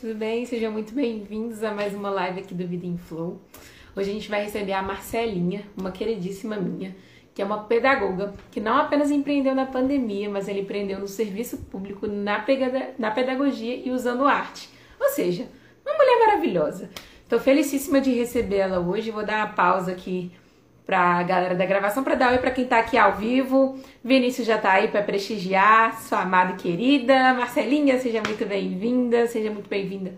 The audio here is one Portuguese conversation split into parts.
tudo bem? Sejam muito bem-vindos a mais uma live aqui do Vida em Flow. Hoje a gente vai receber a Marcelinha, uma queridíssima minha, que é uma pedagoga que não apenas empreendeu na pandemia, mas ela empreendeu no serviço público, na, na pedagogia e usando arte. Ou seja, uma mulher maravilhosa. Estou felicíssima de recebê-la hoje. Vou dar uma pausa aqui para a galera da gravação para dar oi para quem está aqui ao vivo. Vinícius já está aí para prestigiar, sua amada e querida. Marcelinha, seja muito bem-vinda, seja muito bem-vinda,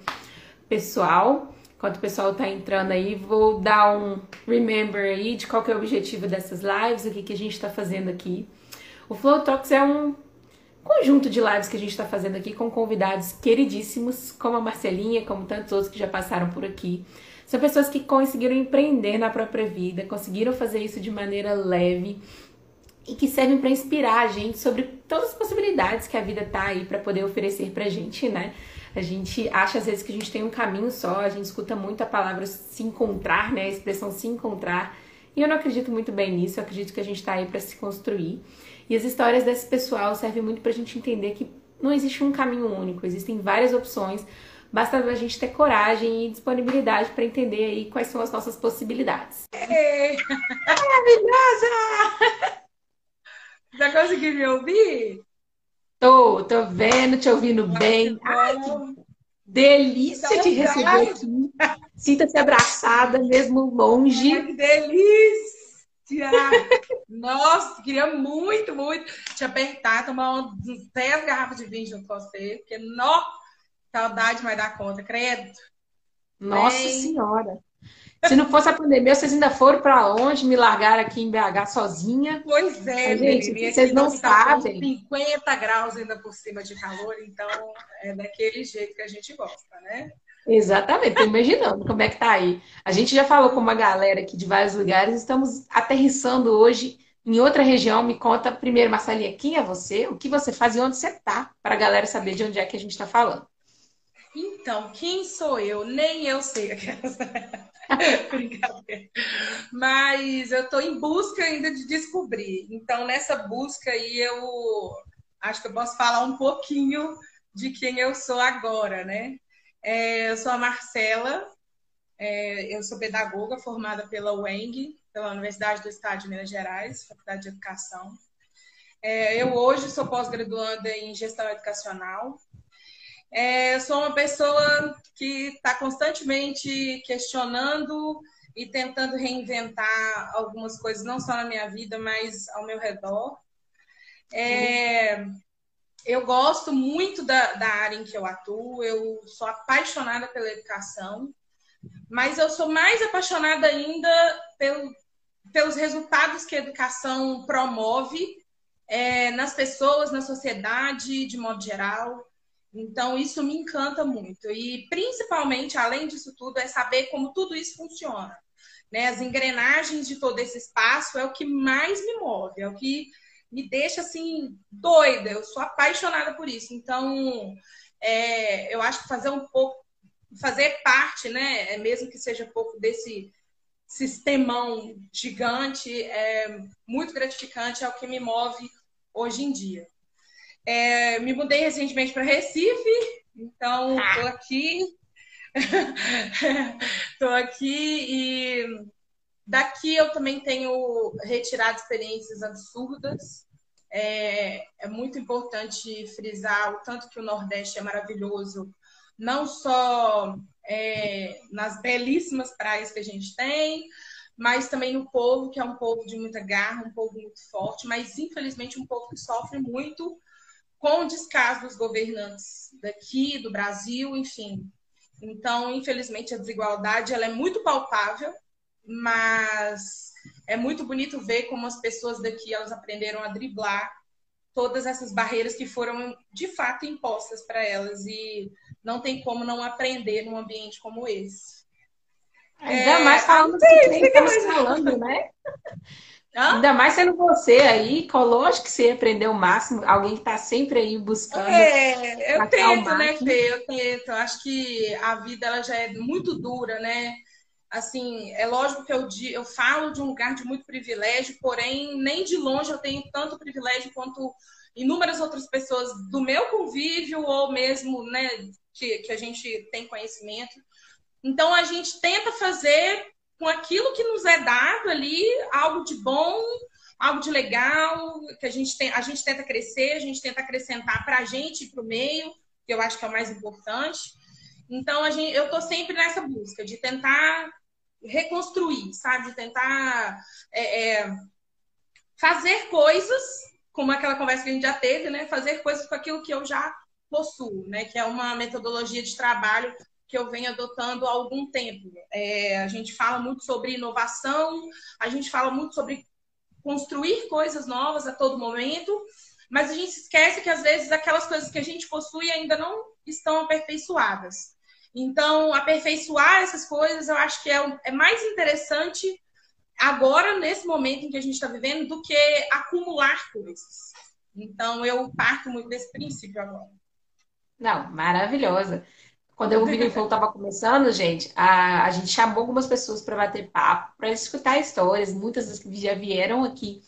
pessoal. Enquanto o pessoal está entrando aí, vou dar um remember aí de qual que é o objetivo dessas lives, o que, que a gente está fazendo aqui. O Flow Talks é um conjunto de lives que a gente está fazendo aqui com convidados queridíssimos, como a Marcelinha, como tantos outros que já passaram por aqui. São pessoas que conseguiram empreender na própria vida, conseguiram fazer isso de maneira leve e que servem para inspirar a gente sobre todas as possibilidades que a vida tá aí para poder oferecer pra gente, né? A gente acha às vezes que a gente tem um caminho só, a gente escuta muito a palavra se encontrar, né? A expressão se encontrar. E eu não acredito muito bem nisso, eu acredito que a gente tá aí para se construir. E as histórias desse pessoal servem muito pra gente entender que não existe um caminho único, existem várias opções Basta a gente ter coragem e disponibilidade para entender aí quais são as nossas possibilidades. Ei, maravilhosa! Já conseguiu me ouvir? Tô, tô vendo, te ouvindo bem. Ai, que delícia te receber aqui. Sinta-se abraçada, mesmo longe. Ai, que delícia! Nossa, queria muito, muito te apertar, tomar uns 10 garrafas de vinho junto com você, porque, nossa, Saudade vai dar conta, credo. Nossa Bem... Senhora. Se não fosse a pandemia, vocês ainda foram para longe, me largaram aqui em BH sozinha. Pois é, gente, menina, vocês não sabem. 50 graus ainda por cima de calor, então é daquele jeito que a gente gosta, né? Exatamente, tô imaginando como é que tá aí. A gente já falou com uma galera aqui de vários lugares, estamos aterrissando hoje em outra região. Me conta primeiro, Marcelinha, quem é você, o que você faz e onde você tá, para a galera saber de onde é que a gente está falando. Então, quem sou eu? Nem eu sei. Brincadeira. Mas eu estou em busca ainda de descobrir. Então, nessa busca aí, eu acho que eu posso falar um pouquinho de quem eu sou agora, né? É, eu sou a Marcela, é, eu sou pedagoga formada pela UENG, pela Universidade do Estado de Minas Gerais, Faculdade de Educação. É, eu hoje sou pós-graduanda em gestão educacional é, eu sou uma pessoa que está constantemente questionando e tentando reinventar algumas coisas, não só na minha vida, mas ao meu redor. É, eu gosto muito da, da área em que eu atuo, eu sou apaixonada pela educação, mas eu sou mais apaixonada ainda pelo, pelos resultados que a educação promove é, nas pessoas, na sociedade, de modo geral. Então, isso me encanta muito. E, principalmente, além disso tudo, é saber como tudo isso funciona. Né? As engrenagens de todo esse espaço é o que mais me move, é o que me deixa, assim, doida. Eu sou apaixonada por isso. Então, é, eu acho que fazer um pouco, fazer parte, né, é mesmo que seja pouco desse sistemão gigante, é muito gratificante, é o que me move hoje em dia. É, me mudei recentemente para Recife, então estou ah. aqui. Estou aqui e daqui eu também tenho retirado experiências absurdas. É, é, muito importante frisar o tanto que o Nordeste é maravilhoso, não só é, nas belíssimas praias que a gente tem, mas também no povo, que é um povo de muita garra, um povo muito forte, mas infelizmente um povo que sofre muito com o descaso dos governantes daqui, do Brasil, enfim. Então, infelizmente, a desigualdade ela é muito palpável, mas é muito bonito ver como as pessoas daqui elas aprenderam a driblar todas essas barreiras que foram de fato impostas para elas e não tem como não aprender num ambiente como esse. Ainda é, mais falando do que estamos falando, né? Hã? Ainda mais sendo você aí, lógico que você aprendeu o máximo, alguém que está sempre aí buscando. É, eu tento, né, Fê? Eu tento. Acho que a vida ela já é muito dura, né? Assim, é lógico que eu, eu falo de um lugar de muito privilégio, porém, nem de longe eu tenho tanto privilégio quanto inúmeras outras pessoas do meu convívio ou mesmo, né, que, que a gente tem conhecimento. Então a gente tenta fazer com aquilo que nos é dado ali algo de bom, algo de legal, que a gente tem, a gente tenta crescer, a gente tenta acrescentar para a gente e para o meio, que eu acho que é o mais importante. Então a gente, eu estou sempre nessa busca de tentar reconstruir, sabe, de tentar é, é, fazer coisas, como aquela conversa que a gente já teve, né? Fazer coisas com aquilo que eu já possuo, né? Que é uma metodologia de trabalho que eu venho adotando há algum tempo. É, a gente fala muito sobre inovação, a gente fala muito sobre construir coisas novas a todo momento, mas a gente esquece que às vezes aquelas coisas que a gente possui ainda não estão aperfeiçoadas. Então, aperfeiçoar essas coisas eu acho que é, é mais interessante agora, nesse momento em que a gente está vivendo, do que acumular coisas. Então, eu parto muito desse princípio agora. Não, maravilhosa. Quando o Vini Flow estava começando, gente, a, a gente chamou algumas pessoas para bater papo, para escutar histórias. Muitas das que já vieram aqui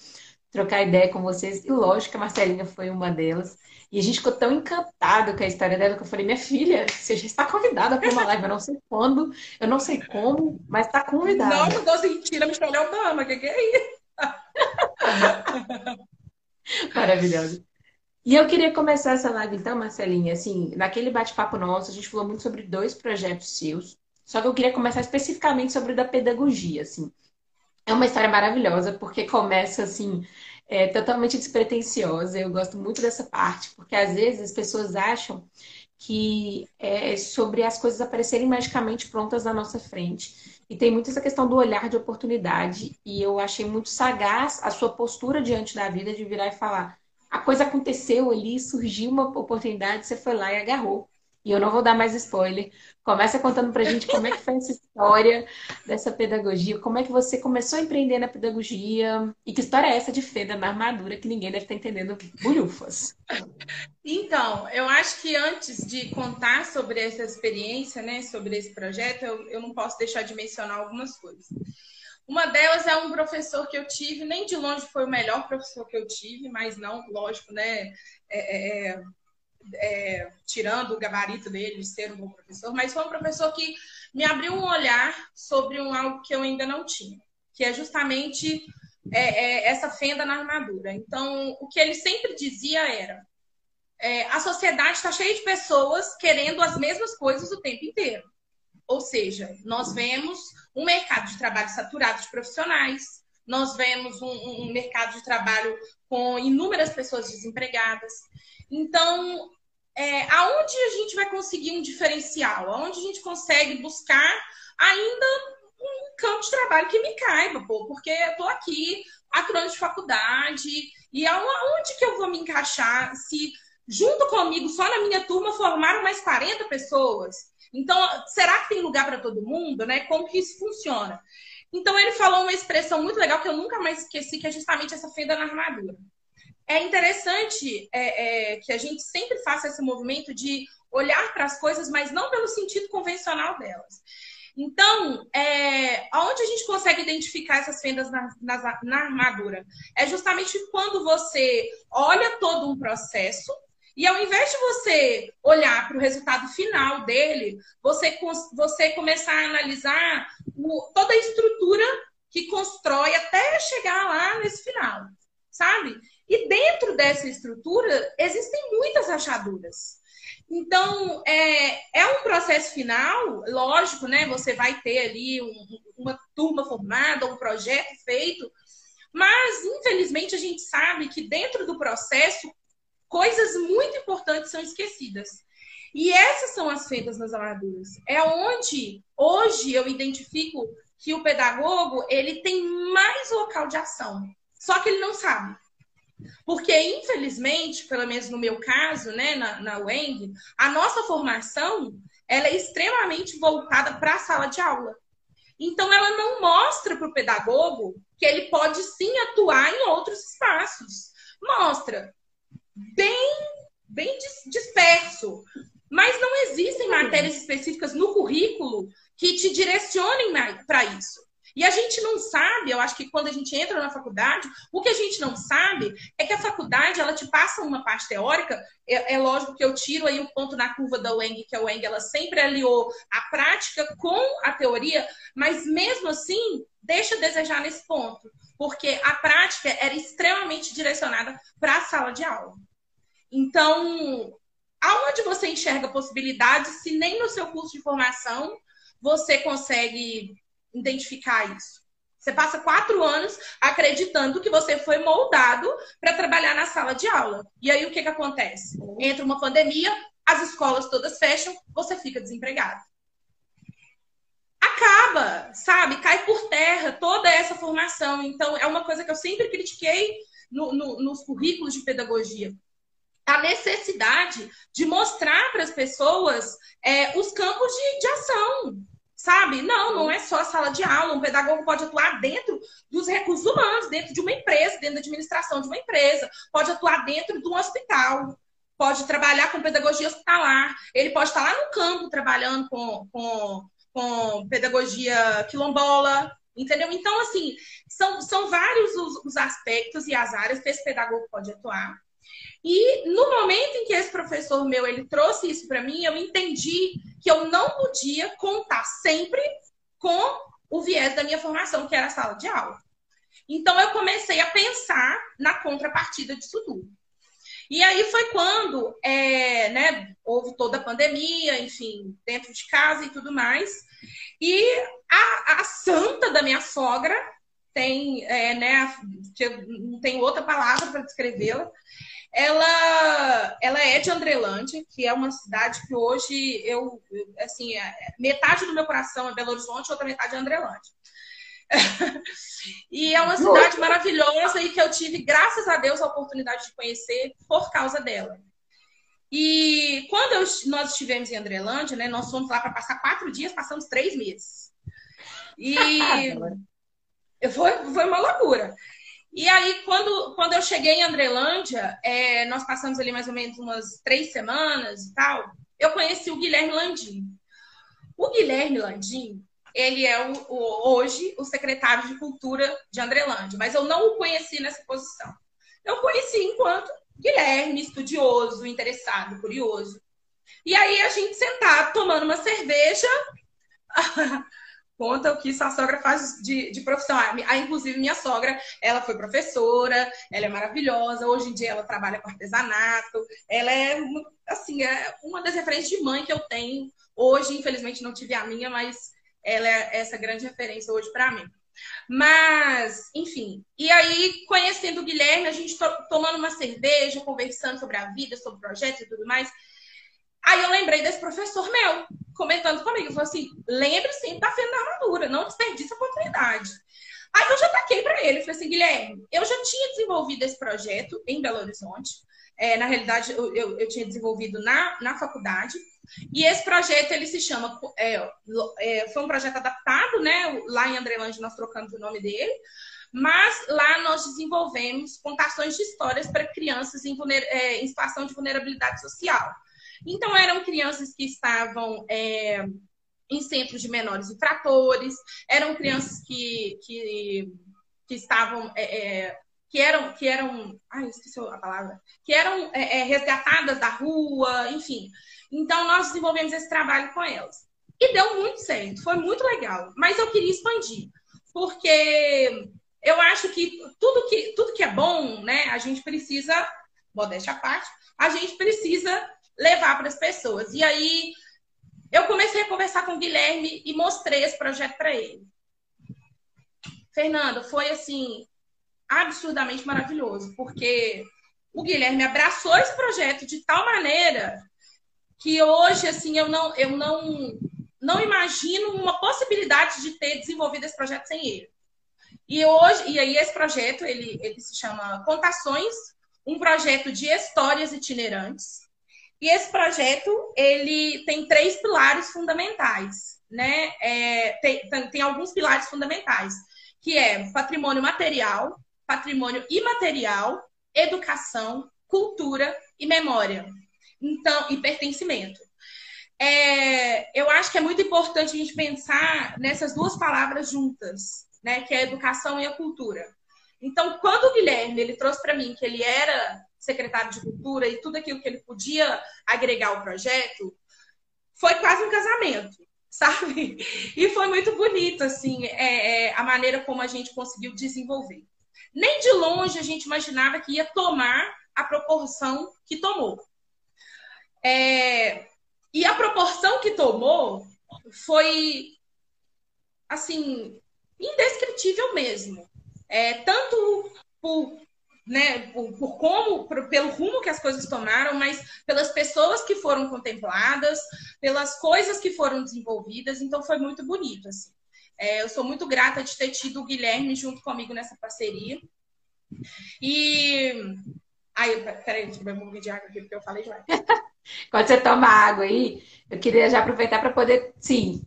trocar ideia com vocês. E lógico que a Marcelinha foi uma delas. E a gente ficou tão encantado com a história dela que eu falei, minha filha, você já está convidada para uma live. Eu não sei quando, eu não sei como, mas está convidada. Não, não tô sentindo a Michelle Obama, o que, que é isso? Maravilhosa. E eu queria começar essa live então, Marcelinha, assim, naquele bate-papo nosso, a gente falou muito sobre dois projetos seus, só que eu queria começar especificamente sobre o da pedagogia, assim. É uma história maravilhosa, porque começa assim, é, totalmente despretensiosa. Eu gosto muito dessa parte, porque às vezes as pessoas acham que é sobre as coisas aparecerem magicamente prontas na nossa frente. E tem muito essa questão do olhar de oportunidade. E eu achei muito sagaz a sua postura diante da vida de virar e falar: a coisa aconteceu ali, surgiu uma oportunidade, você foi lá e agarrou. E eu não vou dar mais spoiler. Começa contando pra gente como é que foi essa história dessa pedagogia, como é que você começou a empreender na pedagogia e que história é essa de Feda na armadura que ninguém deve estar entendendo bulhufas. Então, eu acho que antes de contar sobre essa experiência, né, sobre esse projeto, eu, eu não posso deixar de mencionar algumas coisas. Uma delas é um professor que eu tive, nem de longe foi o melhor professor que eu tive, mas não, lógico, né? É, é, é, tirando o gabarito dele de ser um bom professor, mas foi um professor que me abriu um olhar sobre um algo que eu ainda não tinha, que é justamente é, é, essa fenda na armadura. Então, o que ele sempre dizia era: é, a sociedade está cheia de pessoas querendo as mesmas coisas o tempo inteiro. Ou seja, nós vemos um mercado de trabalho saturado de profissionais, nós vemos um, um mercado de trabalho com inúmeras pessoas desempregadas. Então, é, aonde a gente vai conseguir um diferencial? Aonde a gente consegue buscar ainda um campo de trabalho que me caiba, pô, porque eu tô aqui, quatro anos de faculdade, e aonde que eu vou me encaixar se junto comigo, só na minha turma, formaram mais 40 pessoas? Então, será que tem lugar para todo mundo, né? Como que isso funciona? Então, ele falou uma expressão muito legal que eu nunca mais esqueci, que é justamente essa fenda na armadura é interessante é, é, que a gente sempre faça esse movimento de olhar para as coisas, mas não pelo sentido convencional delas. Então, é, aonde a gente consegue identificar essas fendas na, na, na armadura? É justamente quando você olha todo um processo e ao invés de você olhar para o resultado final dele, você, você começar a analisar o, toda a estrutura que constrói até chegar lá nesse final, sabe? E dentro dessa estrutura existem muitas rachaduras. Então, é, é um processo final, lógico, né? Você vai ter ali um, uma turma formada, um projeto feito, mas infelizmente a gente sabe que dentro do processo coisas muito importantes são esquecidas. E essas são as feitas nas armaduras. É onde hoje eu identifico que o pedagogo ele tem mais local de ação. Só que ele não sabe. Porque, infelizmente, pelo menos no meu caso, né, na, na UENG, a nossa formação ela é extremamente voltada para a sala de aula. Então, ela não mostra para o pedagogo que ele pode sim atuar em outros espaços. Mostra bem, bem disperso. Mas não existem matérias específicas no currículo que te direcionem para isso. E a gente não sabe, eu acho que quando a gente entra na faculdade, o que a gente não sabe é que a faculdade ela te passa uma parte teórica. É, é lógico que eu tiro aí o ponto na curva da Weng, que a Weng ela sempre aliou a prática com a teoria, mas mesmo assim deixa a desejar nesse ponto, porque a prática era extremamente direcionada para a sala de aula. Então, aonde você enxerga possibilidades se nem no seu curso de formação você consegue identificar isso? Você passa quatro anos acreditando que você foi moldado para trabalhar na sala de aula. E aí o que, que acontece? Entra uma pandemia, as escolas todas fecham, você fica desempregado. Acaba, sabe? Cai por terra toda essa formação. Então, é uma coisa que eu sempre critiquei no, no, nos currículos de pedagogia a necessidade de mostrar para as pessoas é, os campos de, de, ação, sabe? Não, não é só a sala de aula. Um pedagogo pode atuar dentro dos recursos humanos, dentro de uma empresa, dentro da administração de uma empresa, pode atuar dentro de um hospital, pode trabalhar com pedagogia hospitalar, ele pode estar lá no campo trabalhando com, com, com pedagogia quilombola, entendeu? Então, assim, são, são vários os, os aspectos e as áreas que esse pedagogo pode atuar. E no momento em que esse professor meu ele trouxe isso para mim, eu entendi que eu não podia contar sempre com o viés da minha formação, que era a sala de aula. Então eu comecei a pensar na contrapartida disso tudo. E aí foi quando é, né, houve toda a pandemia, enfim, dentro de casa e tudo mais. E a, a santa da minha sogra tem, é, né, não tem outra palavra para descrevê-la, ela, ela é de Andrelândia, que é uma cidade que hoje eu, assim, é, metade do meu coração é Belo Horizonte, outra metade é Andrelândia. e é uma cidade maravilhosa e que eu tive, graças a Deus, a oportunidade de conhecer por causa dela. E quando eu, nós estivemos em Andrelândia, né, nós fomos lá para passar quatro dias, passamos três meses. E foi, foi uma loucura. E aí, quando, quando eu cheguei em Andrelândia, é, nós passamos ali mais ou menos umas três semanas e tal, eu conheci o Guilherme Landim. O Guilherme Landim, ele é o, o, hoje o secretário de Cultura de Andrelândia, mas eu não o conheci nessa posição. Eu conheci enquanto Guilherme, estudioso, interessado, curioso. E aí a gente sentado tomando uma cerveja, conta o que sua sogra faz de, de profissão. Ah, inclusive, minha sogra, ela foi professora, ela é maravilhosa, hoje em dia ela trabalha com artesanato, ela é, assim, é uma das referências de mãe que eu tenho. Hoje, infelizmente, não tive a minha, mas ela é essa grande referência hoje para mim. Mas, enfim. E aí, conhecendo o Guilherme, a gente to tomando uma cerveja, conversando sobre a vida, sobre projetos e tudo mais. Aí eu lembrei desse professor meu, comentando comigo. Falou assim: lembre sempre da fenda da armadura, não desperdice a oportunidade. Aí eu já taquei para ele, falei assim, Guilherme, eu já tinha desenvolvido esse projeto em Belo Horizonte. É, na realidade, eu, eu, eu, tinha desenvolvido na, na faculdade. E esse projeto, ele se chama... É, é, foi um projeto adaptado, né? Lá em Andrelândia, nós trocamos o nome dele. Mas lá nós desenvolvemos contações de histórias para crianças em, é, em situação de vulnerabilidade social. Então, eram crianças que estavam é, em centros de menores infratores, eram crianças que, que, que estavam. É, é, que eram, que eram, ai, esqueci a palavra, que eram é, resgatadas da rua, enfim. Então, nós desenvolvemos esse trabalho com elas. E deu muito certo, foi muito legal. Mas eu queria expandir, porque eu acho que tudo que, tudo que é bom, né, a gente precisa, modéstia à parte, a gente precisa levar para as pessoas. E aí eu comecei a conversar com o Guilherme e mostrei esse projeto para ele. Fernanda, foi assim absurdamente maravilhoso, porque o Guilherme abraçou esse projeto de tal maneira que hoje assim eu não eu não não imagino uma possibilidade de ter desenvolvido esse projeto sem ele. E hoje e aí esse projeto ele ele se chama Contações, um projeto de histórias itinerantes e esse projeto ele tem três pilares fundamentais, né? É, tem, tem alguns pilares fundamentais, que é patrimônio material, patrimônio imaterial, educação, cultura e memória. Então, e pertencimento. é, eu acho que é muito importante a gente pensar nessas duas palavras juntas, né? Que é a educação e a cultura. Então, quando o Guilherme ele trouxe para mim que ele era secretário de cultura e tudo aquilo que ele podia agregar ao projeto, foi quase um casamento, sabe? E foi muito bonito, assim, é, é, a maneira como a gente conseguiu desenvolver. Nem de longe a gente imaginava que ia tomar a proporção que tomou. É, e a proporção que tomou foi, assim, indescritível mesmo. É, tanto por, né, por, por como, por, pelo rumo que as coisas tomaram, mas pelas pessoas que foram contempladas, pelas coisas que foram desenvolvidas. Então, foi muito bonito, assim. É, eu sou muito grata de ter tido o Guilherme junto comigo nessa parceria. E. Aí, peraí, deixa eu beber um pouquinho de água aqui, porque eu falei demais. Quando você toma água aí, eu queria já aproveitar para poder, sim,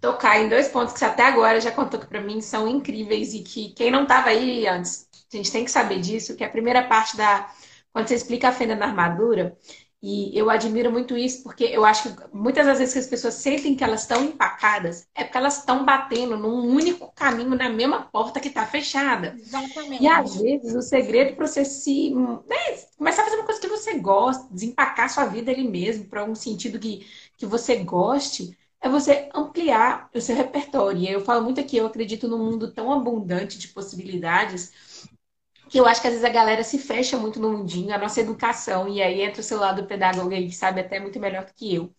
tocar em dois pontos que você até agora já contou que para mim são incríveis e que quem não estava aí antes, a gente tem que saber disso, que a primeira parte da quando você explica a fenda na armadura, e eu admiro muito isso, porque eu acho que muitas das vezes que as pessoas sentem que elas estão empacadas, é porque elas estão batendo num único caminho na mesma porta que está fechada. Exatamente. E às vezes o segredo para você se. Né, começar a fazer uma coisa que você gosta, desempacar sua vida ali mesmo, para um sentido que, que você goste, é você ampliar o seu repertório. E eu falo muito aqui, eu acredito num mundo tão abundante de possibilidades que eu acho que às vezes a galera se fecha muito no mundinho, a nossa educação, e aí entra o seu lado pedagogo aí, que sabe até muito melhor do que eu.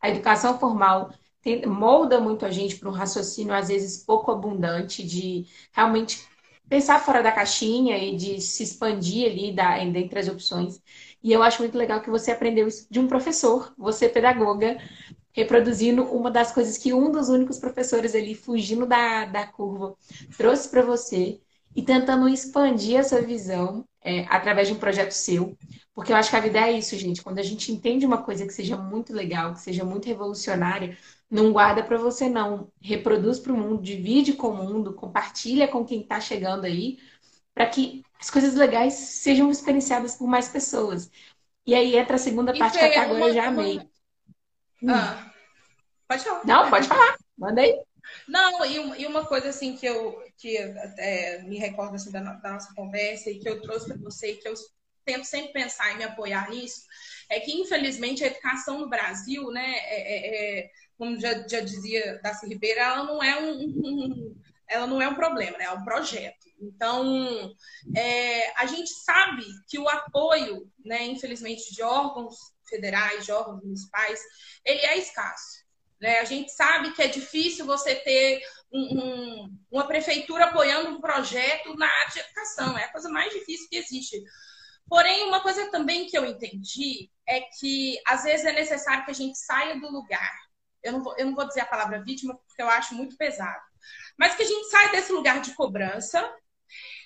A educação formal tem, molda muito a gente para um raciocínio, às vezes, pouco abundante, de realmente pensar fora da caixinha e de se expandir ali da, dentre as opções. E eu acho muito legal que você aprendeu isso de um professor, você pedagoga, reproduzindo uma das coisas que um dos únicos professores ali, fugindo da, da curva, trouxe para você e tentando expandir essa visão é, através de um projeto seu. Porque eu acho que a vida é isso, gente. Quando a gente entende uma coisa que seja muito legal, que seja muito revolucionária, não guarda para você, não. Reproduz para o mundo, divide com o mundo, compartilha com quem está chegando aí, para que as coisas legais sejam experienciadas por mais pessoas. E aí entra a segunda parte que até agora eu já amei. Ah, pode falar. Não, pode falar. Manda aí. Não, e, uma coisa assim que eu que é, me recordo assim, da, da, nossa conversa e que eu trouxe para você e que eu tento sempre pensar e me apoiar nisso, é que infelizmente a educação no Brasil, né, é, é, é como já, já dizia Darcy Ribeiro, ela não é um, um, ela não é um problema, né, é um projeto. Então, é, a gente sabe que o apoio, né, infelizmente, de órgãos federais, de órgãos municipais, ele é escasso. Né? A gente sabe que é difícil você ter um, um, uma prefeitura apoiando um projeto na área de educação, é a coisa mais difícil que existe. Porém, uma coisa também que eu entendi é que às vezes é necessário que a gente saia do lugar. Eu não vou, eu não vou dizer a palavra vítima porque eu acho muito pesado, mas que a gente saia desse lugar de cobrança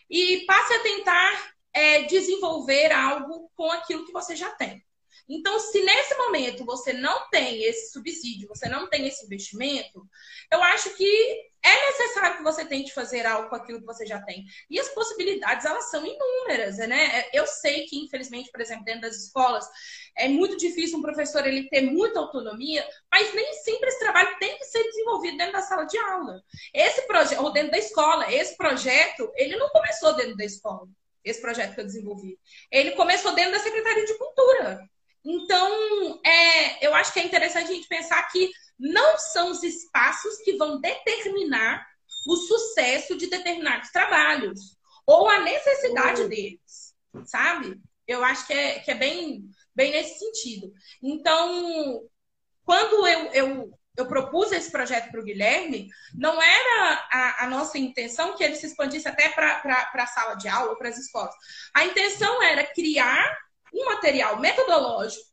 e passe a tentar é, desenvolver algo com aquilo que você já tem. Então, se nesse momento você não tem esse subsídio, você não tem esse investimento, eu acho que é necessário que você tente fazer algo com aquilo que você já tem. E as possibilidades, elas são inúmeras, né? Eu sei que, infelizmente, por exemplo, dentro das escolas, é muito difícil um professor ele ter muita autonomia, mas nem sempre esse trabalho tem que ser desenvolvido dentro da sala de aula. Esse projeto, ou dentro da escola, esse projeto, ele não começou dentro da escola. Esse projeto que eu desenvolvi. Ele começou dentro da Secretaria de Cultura. Então, é, eu acho que é interessante a gente pensar que não são os espaços que vão determinar o sucesso de determinados trabalhos ou a necessidade uhum. deles, sabe? Eu acho que é, que é bem, bem nesse sentido. Então, quando eu, eu, eu propus esse projeto para o Guilherme, não era a, a, nossa intenção que ele se expandisse até para a sala de aula, para as escolas. A intenção era criar um material metodológico,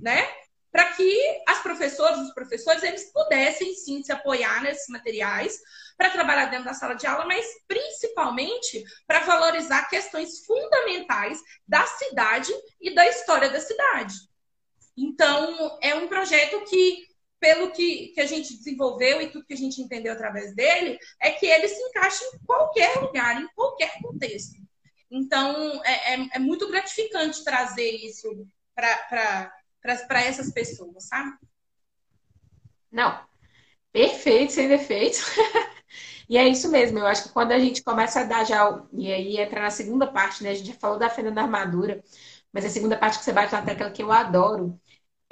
né? Para que as professoras, os professores, eles pudessem sim se apoiar nesses materiais para trabalhar dentro da sala de aula, mas principalmente para valorizar questões fundamentais da cidade e da história da cidade. Então, é um projeto que, pelo que, que a gente desenvolveu e tudo que a gente entendeu através dele, é que ele se encaixa em qualquer lugar, em qualquer contexto. Então, é, é, é muito gratificante trazer isso para essas pessoas, sabe? Não, perfeito, sem defeitos. e é isso mesmo, eu acho que quando a gente começa a dar já, e aí entra na segunda parte, né? A gente já falou da fenda da armadura, mas a segunda parte que você bate na tecla que eu adoro,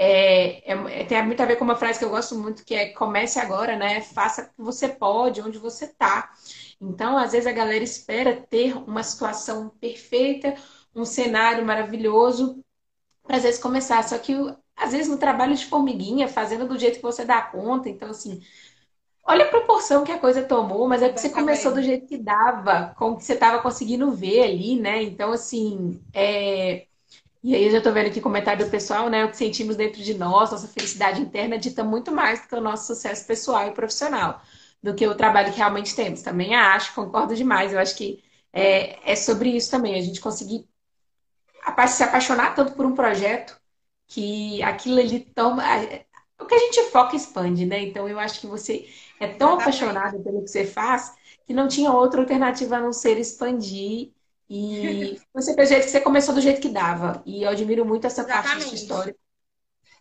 é, é, tem muito a ver com uma frase que eu gosto muito, que é comece agora, né? Faça o que você pode, onde você está. Então, às vezes a galera espera ter uma situação perfeita, um cenário maravilhoso, para às vezes começar. Só que às vezes no trabalho de formiguinha, fazendo do jeito que você dá conta, então assim, olha a proporção que a coisa tomou, mas é que você começou do jeito que dava, com o que você estava conseguindo ver ali, né? Então, assim, é e aí eu já estou vendo aqui comentário do pessoal, né? O que sentimos dentro de nós, nossa felicidade interna dita muito mais do que o nosso sucesso pessoal e profissional, do que o trabalho que realmente temos. Também acho, concordo demais. Eu acho que é, é sobre isso também, a gente conseguir se apaixonar tanto por um projeto que aquilo ali toma. O que a gente foca expande, né? Então eu acho que você é tão apaixonado pelo que você faz que não tinha outra alternativa a não ser expandir e você fez que você começou do jeito que dava. E eu admiro muito essa Exatamente. parte da história.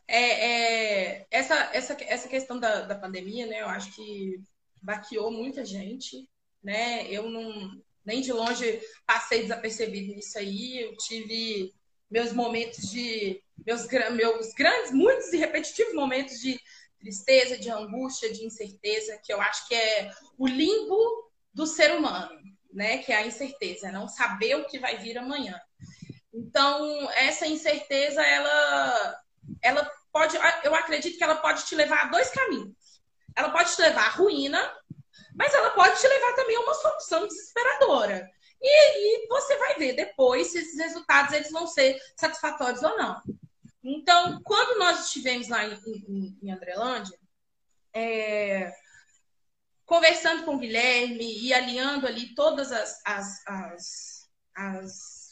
É, é, essa, essa, essa questão da, da pandemia, né? Eu acho que baqueou muita gente, né? Eu não nem de longe passei desapercebido nisso aí. Eu tive meus momentos de meus, meus grandes, muitos e repetitivos momentos de tristeza, de angústia, de incerteza, que eu acho que é o limbo do ser humano né? Que é a incerteza, é não saber o que vai vir amanhã. Então, essa incerteza, ela, ela pode, eu acredito que ela pode te levar a dois caminhos. Ela pode te levar à ruína, mas ela pode te levar também a uma solução desesperadora. E, e você vai ver depois se esses resultados eles vão ser satisfatórios ou não. Então, quando nós estivemos lá em, em, em Andrelândia, é, conversando com o Guilherme e alinhando ali todas as, as, as, as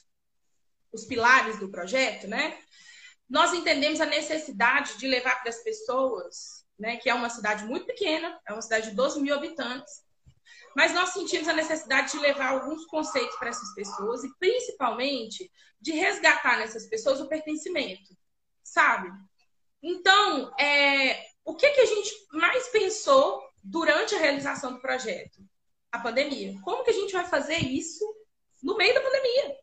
os pilares do projeto, né? Nós entendemos a necessidade de levar para as pessoas, né, que é uma cidade muito pequena, é uma cidade de 12 mil habitantes, mas nós sentimos a necessidade de levar alguns conceitos para essas pessoas e, principalmente, de resgatar nessas pessoas o pertencimento, sabe? Então, é, o que, que a gente mais pensou durante a realização do projeto? A pandemia. Como que a gente vai fazer isso no meio da pandemia?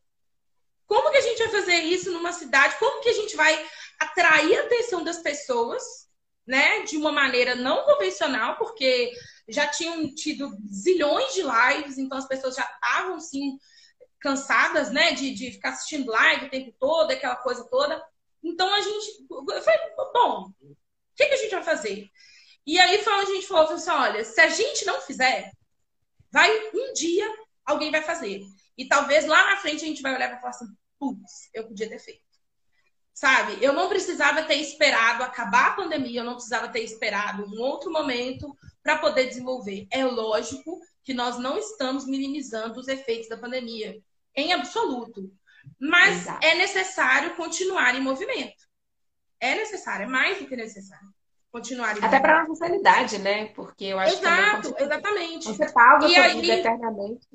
Como que a gente vai fazer isso numa cidade? Como que a gente vai atrair a atenção das pessoas, né, de uma maneira não convencional, porque já tinham tido zilhões de lives, então as pessoas já estavam sim cansadas, né, de, de ficar assistindo live o tempo todo, aquela coisa toda. Então a gente, falei, bom, o que, que a gente vai fazer? E aí foi a gente falou assim: olha, se a gente não fizer, vai um dia alguém vai fazer. E talvez lá na frente a gente vai olhar para falar assim: putz, eu podia ter feito. Sabe? Eu não precisava ter esperado acabar a pandemia, eu não precisava ter esperado um outro momento para poder desenvolver. É lógico que nós não estamos minimizando os efeitos da pandemia, em absoluto. Mas Exato. é necessário continuar em movimento. É necessário, é mais do que necessário continuar. Até para nossa sanidade, né? Porque eu acho Exato, que. exatamente. Você pausa e aí... vida eternamente.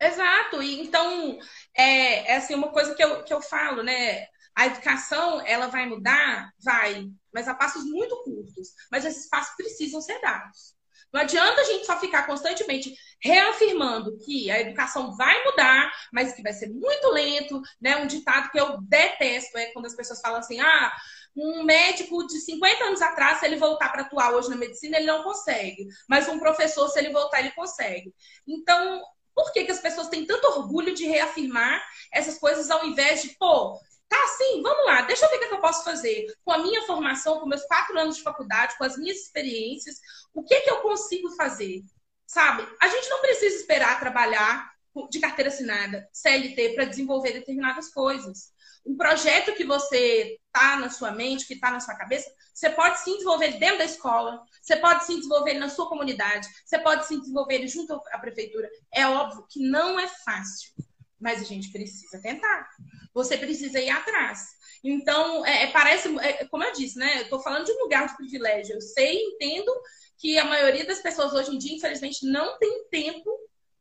Exato. E então, é, é assim, uma coisa que eu, que eu falo, né? A educação, ela vai mudar? Vai, mas a passos muito curtos. Mas esses passos precisam ser dados. Não adianta a gente só ficar constantemente reafirmando que a educação vai mudar, mas que vai ser muito lento, né? Um ditado que eu detesto é quando as pessoas falam assim: ah, um médico de 50 anos atrás, se ele voltar para atuar hoje na medicina, ele não consegue. Mas um professor, se ele voltar, ele consegue. Então, por que, que as pessoas têm tanto orgulho de reafirmar essas coisas ao invés de, pô, tá assim, vamos lá, deixa eu ver o que eu posso fazer com a minha formação, com meus quatro anos de faculdade, com as minhas experiências, o que, que eu consigo fazer? Sabe? A gente não precisa esperar trabalhar de carteira assinada, CLT, para desenvolver determinadas coisas um projeto que você tá na sua mente, que está na sua cabeça, você pode sim desenvolver dentro da escola, você pode sim desenvolver na sua comunidade, você pode sim desenvolver junto à prefeitura. É óbvio que não é fácil, mas a gente precisa tentar. Você precisa ir atrás. Então, é, é parece, é, como eu disse, né? Eu estou falando de um lugar de privilégio. Eu sei, entendo que a maioria das pessoas hoje em dia, infelizmente, não tem tempo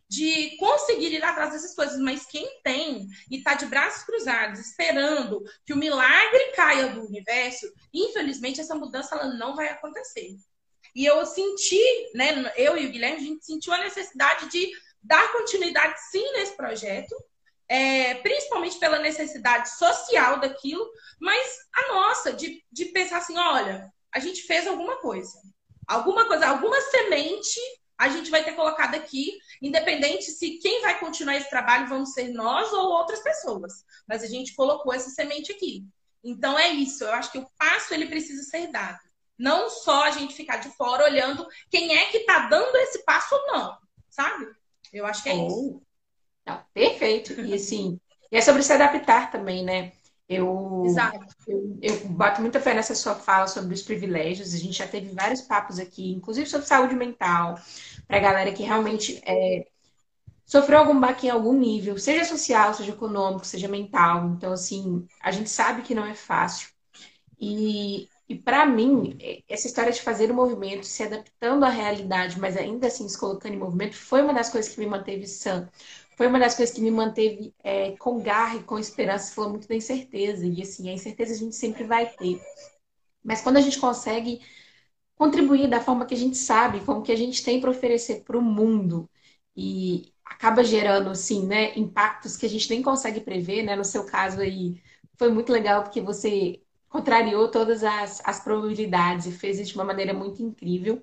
de conseguir ir atrás dessas coisas, mas quem tem e está de braços cruzados, esperando que o milagre caia do universo, infelizmente essa mudança ela não vai acontecer. E eu senti, né, eu e o Guilherme, a gente sentiu a necessidade de dar continuidade sim nesse projeto, é, principalmente pela necessidade social daquilo, mas a nossa, de, de pensar assim, olha, a gente fez alguma coisa. Alguma coisa, alguma semente a gente vai ter colocado aqui, independente se quem vai continuar esse trabalho vão ser nós ou outras pessoas. Mas a gente colocou essa semente aqui. Então é isso, eu acho que o passo ele precisa ser dado. Não só a gente ficar de fora olhando quem é que está dando esse passo ou não, sabe? Eu acho que é oh. isso. Não, perfeito. E assim, e é sobre se adaptar também, né? Eu, eu, eu bato muita fé nessa sua fala sobre os privilégios. A gente já teve vários papos aqui, inclusive sobre saúde mental, para a galera que realmente é, sofreu algum baque em algum nível, seja social, seja econômico, seja mental. Então, assim, a gente sabe que não é fácil. E, e para mim, essa história de fazer o movimento, se adaptando à realidade, mas ainda assim se colocando em movimento, foi uma das coisas que me manteve sã foi uma das coisas que me manteve é, com garra e com esperança. falou muito da incerteza. E assim, a incerteza a gente sempre vai ter. Mas quando a gente consegue contribuir da forma que a gente sabe, como que a gente tem para oferecer para o mundo e acaba gerando assim, né, impactos que a gente nem consegue prever, né? No seu caso aí, foi muito legal porque você contrariou todas as, as probabilidades e fez isso de uma maneira muito incrível.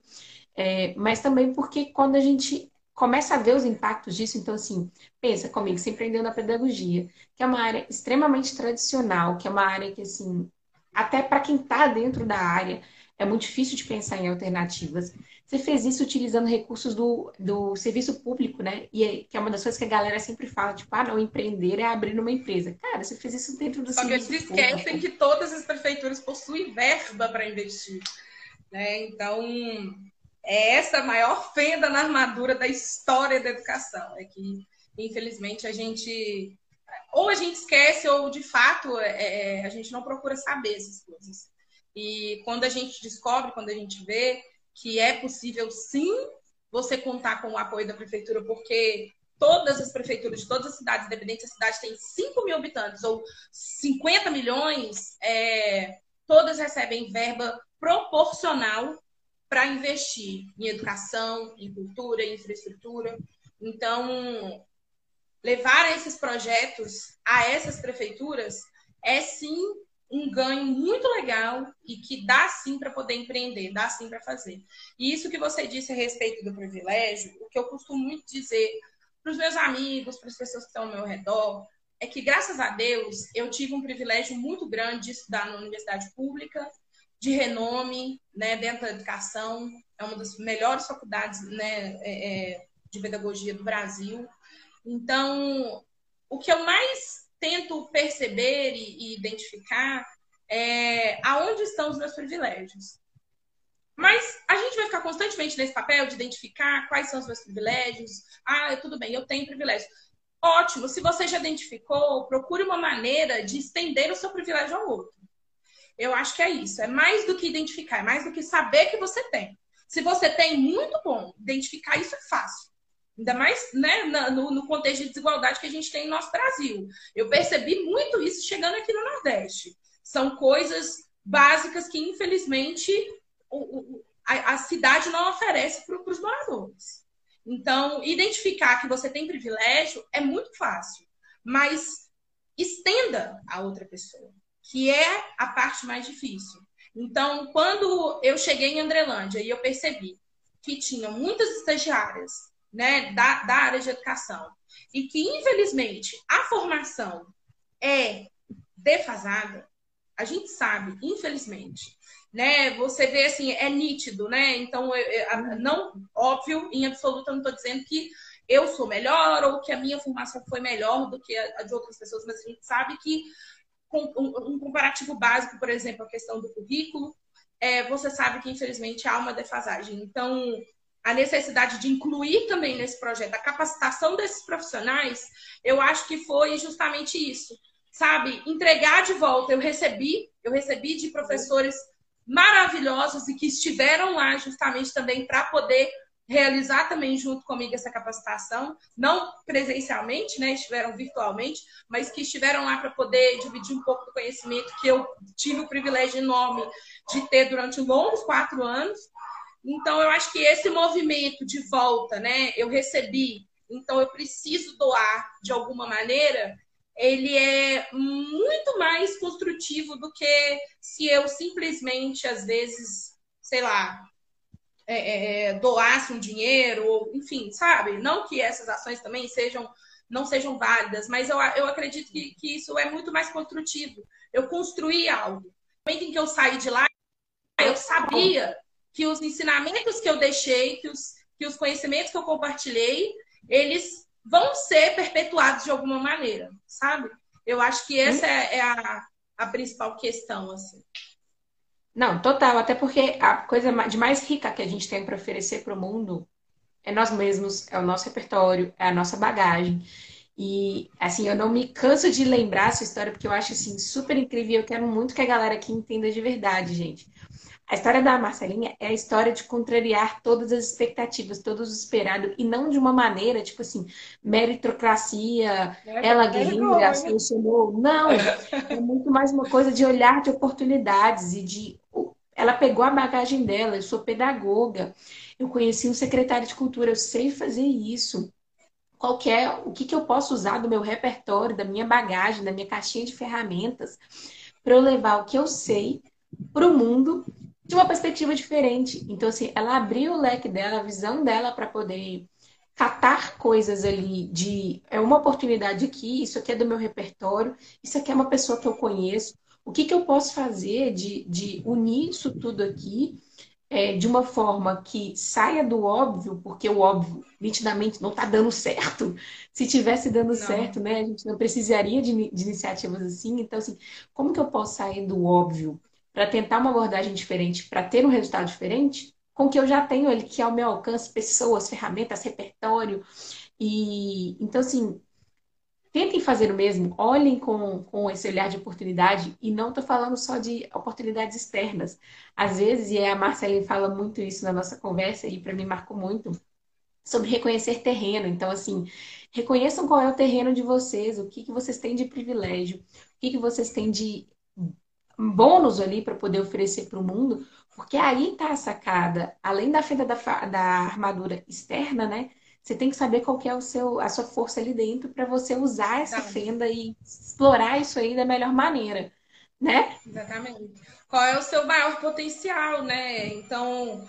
É, mas também porque quando a gente começa a ver os impactos disso. Então, assim, pensa comigo, você empreendeu na pedagogia, que é uma área extremamente tradicional, que é uma área que, assim, até para quem está dentro da área, é muito difícil de pensar em alternativas. Você fez isso utilizando recursos do, do serviço público, né? E é, que é uma das coisas que a galera sempre fala, tipo, ah, não, empreender é abrir uma empresa. Cara, você fez isso dentro do Só serviço público. Só que eles esquecem que todas as prefeituras possuem verba para investir. Né? Então, é essa a maior fenda na armadura da história da educação. É que, infelizmente, a gente. Ou a gente esquece, ou de fato é, é, a gente não procura saber essas coisas. E quando a gente descobre, quando a gente vê que é possível sim você contar com o apoio da prefeitura, porque todas as prefeituras de todas as cidades, independente se a cidade tem 5 mil habitantes ou 50 milhões, é, todas recebem verba proporcional para investir em educação, em cultura, em infraestrutura. Então, levar esses projetos a essas prefeituras é sim um ganho muito legal e que dá sim para poder empreender, dá sim para fazer. E isso que você disse a respeito do privilégio, o que eu costumo muito dizer para os meus amigos, para as pessoas que estão ao meu redor, é que graças a Deus eu tive um privilégio muito grande de estudar na universidade pública de renome né, dentro da educação, é uma das melhores faculdades né, é, é, de pedagogia do Brasil. Então, o que eu mais tento perceber e, e identificar é aonde estão os meus privilégios. Mas a gente vai ficar constantemente nesse papel de identificar quais são os meus privilégios. Ah, tudo bem, eu tenho privilégio. Ótimo, se você já identificou, procure uma maneira de estender o seu privilégio ao outro. Eu acho que é isso. É mais do que identificar, é mais do que saber que você tem. Se você tem, muito bom. Identificar isso é fácil. Ainda mais né, no, no, contexto de desigualdade que a gente tem no nosso Brasil. Eu percebi muito isso chegando aqui no Nordeste. São coisas básicas que, infelizmente, o, o, a, a, cidade não oferece para os moradores. Então, identificar que você tem privilégio é muito fácil, mas estenda a outra pessoa que é a parte mais difícil. Então, quando eu cheguei em Andrelândia e eu percebi que tinha muitas estagiárias né, da, da área de educação e que, infelizmente, a formação é defasada, a gente sabe, infelizmente, né? Você vê assim, é nítido, né? Então, não óbvio, em absoluto, eu não estou dizendo que eu sou melhor ou que a minha formação foi melhor do que a de outras pessoas, mas a gente sabe que um comparativo básico, por exemplo, a questão do currículo, é, você sabe que, infelizmente, há uma defasagem. Então, a necessidade de incluir também nesse projeto a capacitação desses profissionais, eu acho que foi justamente isso. Sabe, entregar de volta. Eu recebi, eu recebi de professores maravilhosos e que estiveram lá justamente também para poder realizar também junto comigo essa capacitação, não presencialmente, né, estiveram virtualmente, mas que estiveram lá para poder dividir um pouco do conhecimento que eu tive o privilégio enorme de ter durante longos quatro anos. Então, eu acho que esse movimento de volta, né, eu recebi, então eu preciso doar de alguma maneira, ele é muito mais construtivo do que se eu simplesmente, às vezes, sei lá, é, é, é, doasse um dinheiro, enfim, sabe? Não que essas ações também sejam não sejam válidas, mas eu, eu acredito que, que isso é muito mais construtivo. Eu construí algo. No momento em que eu saí de lá, eu sabia que os ensinamentos que eu deixei, que os, que os conhecimentos que eu compartilhei, eles vão ser perpetuados de alguma maneira, sabe? Eu acho que essa é, é a, a principal questão, assim. Não, total. Até porque a coisa de mais rica que a gente tem para oferecer para o mundo é nós mesmos, é o nosso repertório, é a nossa bagagem. E, assim, eu não me canso de lembrar essa história, porque eu acho, assim, super incrível. Eu quero muito que a galera aqui entenda de verdade, gente. A história da Marcelinha é a história de contrariar todas as expectativas, todos os esperados, e não de uma maneira, tipo assim, meritocracia, é, ela guerreira, solucionou. Não, é muito mais uma coisa de olhar de oportunidades e de. Ela pegou a bagagem dela, eu sou pedagoga, eu conheci um secretário de cultura, eu sei fazer isso. Qualquer, o que, que eu posso usar do meu repertório, da minha bagagem, da minha caixinha de ferramentas, para eu levar o que eu sei para o mundo de uma perspectiva diferente. Então, assim, ela abriu o leque dela, a visão dela para poder catar coisas ali de é uma oportunidade aqui, isso aqui é do meu repertório, isso aqui é uma pessoa que eu conheço. O que, que eu posso fazer de, de unir isso tudo aqui é, de uma forma que saia do óbvio, porque o óbvio nitidamente não está dando certo. Se tivesse dando não. certo, né, a gente não precisaria de, de iniciativas assim. Então, assim, como que eu posso sair do óbvio para tentar uma abordagem diferente, para ter um resultado diferente, com o que eu já tenho ali, que é ao meu alcance, pessoas, ferramentas, repertório. E então, assim, tentem fazer o mesmo, olhem com, com esse olhar de oportunidade, e não estou falando só de oportunidades externas. Às vezes, e a Marceline fala muito isso na nossa conversa, e para mim marcou muito, sobre reconhecer terreno. Então, assim, reconheçam qual é o terreno de vocês, o que, que vocês têm de privilégio, o que, que vocês têm de bônus ali para poder oferecer para o mundo, porque aí está a sacada. Além da fenda da, da armadura externa, né? Você tem que saber qual que é o seu, a sua força ali dentro para você usar essa fenda e explorar isso aí da melhor maneira, né? Exatamente. Qual é o seu maior potencial, né? Então,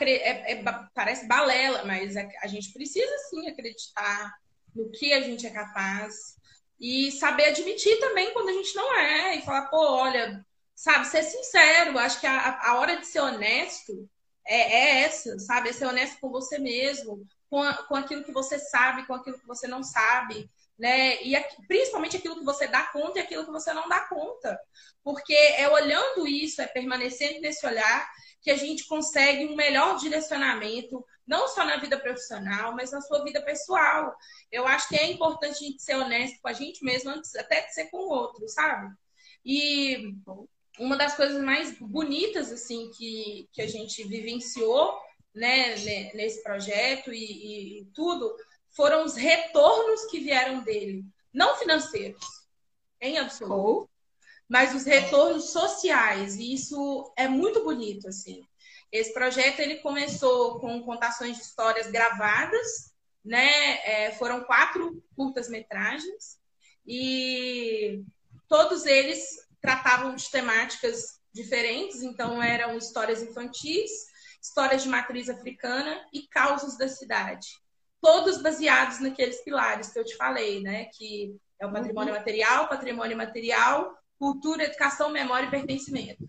é, é, parece balela, mas é a gente precisa sim acreditar no que a gente é capaz e saber admitir também quando a gente não é e falar, pô, olha, sabe, ser sincero. Acho que a, a hora de ser honesto é, é, essa, sabe? É ser honesto com você mesmo, com, a, com aquilo que você sabe, com aquilo que você não sabe, né? E principalmente aquilo que você dá conta e aquilo que você não dá conta. Porque é olhando isso, é permanecendo nesse olhar, que a gente consegue um melhor direcionamento, não só na vida profissional, mas na sua vida pessoal. Eu acho que é importante a gente ser honesto com a gente mesmo, antes até de ser com o outro, sabe? E uma das coisas mais bonitas assim que, que a gente vivenciou né, nesse projeto e, e tudo foram os retornos que vieram dele, não financeiros, em absoluto, mas os retornos sociais. E isso é muito bonito assim. Esse projeto ele começou com contações de histórias gravadas, né? É, foram quatro curtas metragens e todos eles tratavam de temáticas diferentes, então eram histórias infantis, histórias de matriz africana e causas da cidade. Todos baseados naqueles pilares que eu te falei, né? Que é o patrimônio uhum. material, patrimônio material, cultura, educação, memória e pertencimento.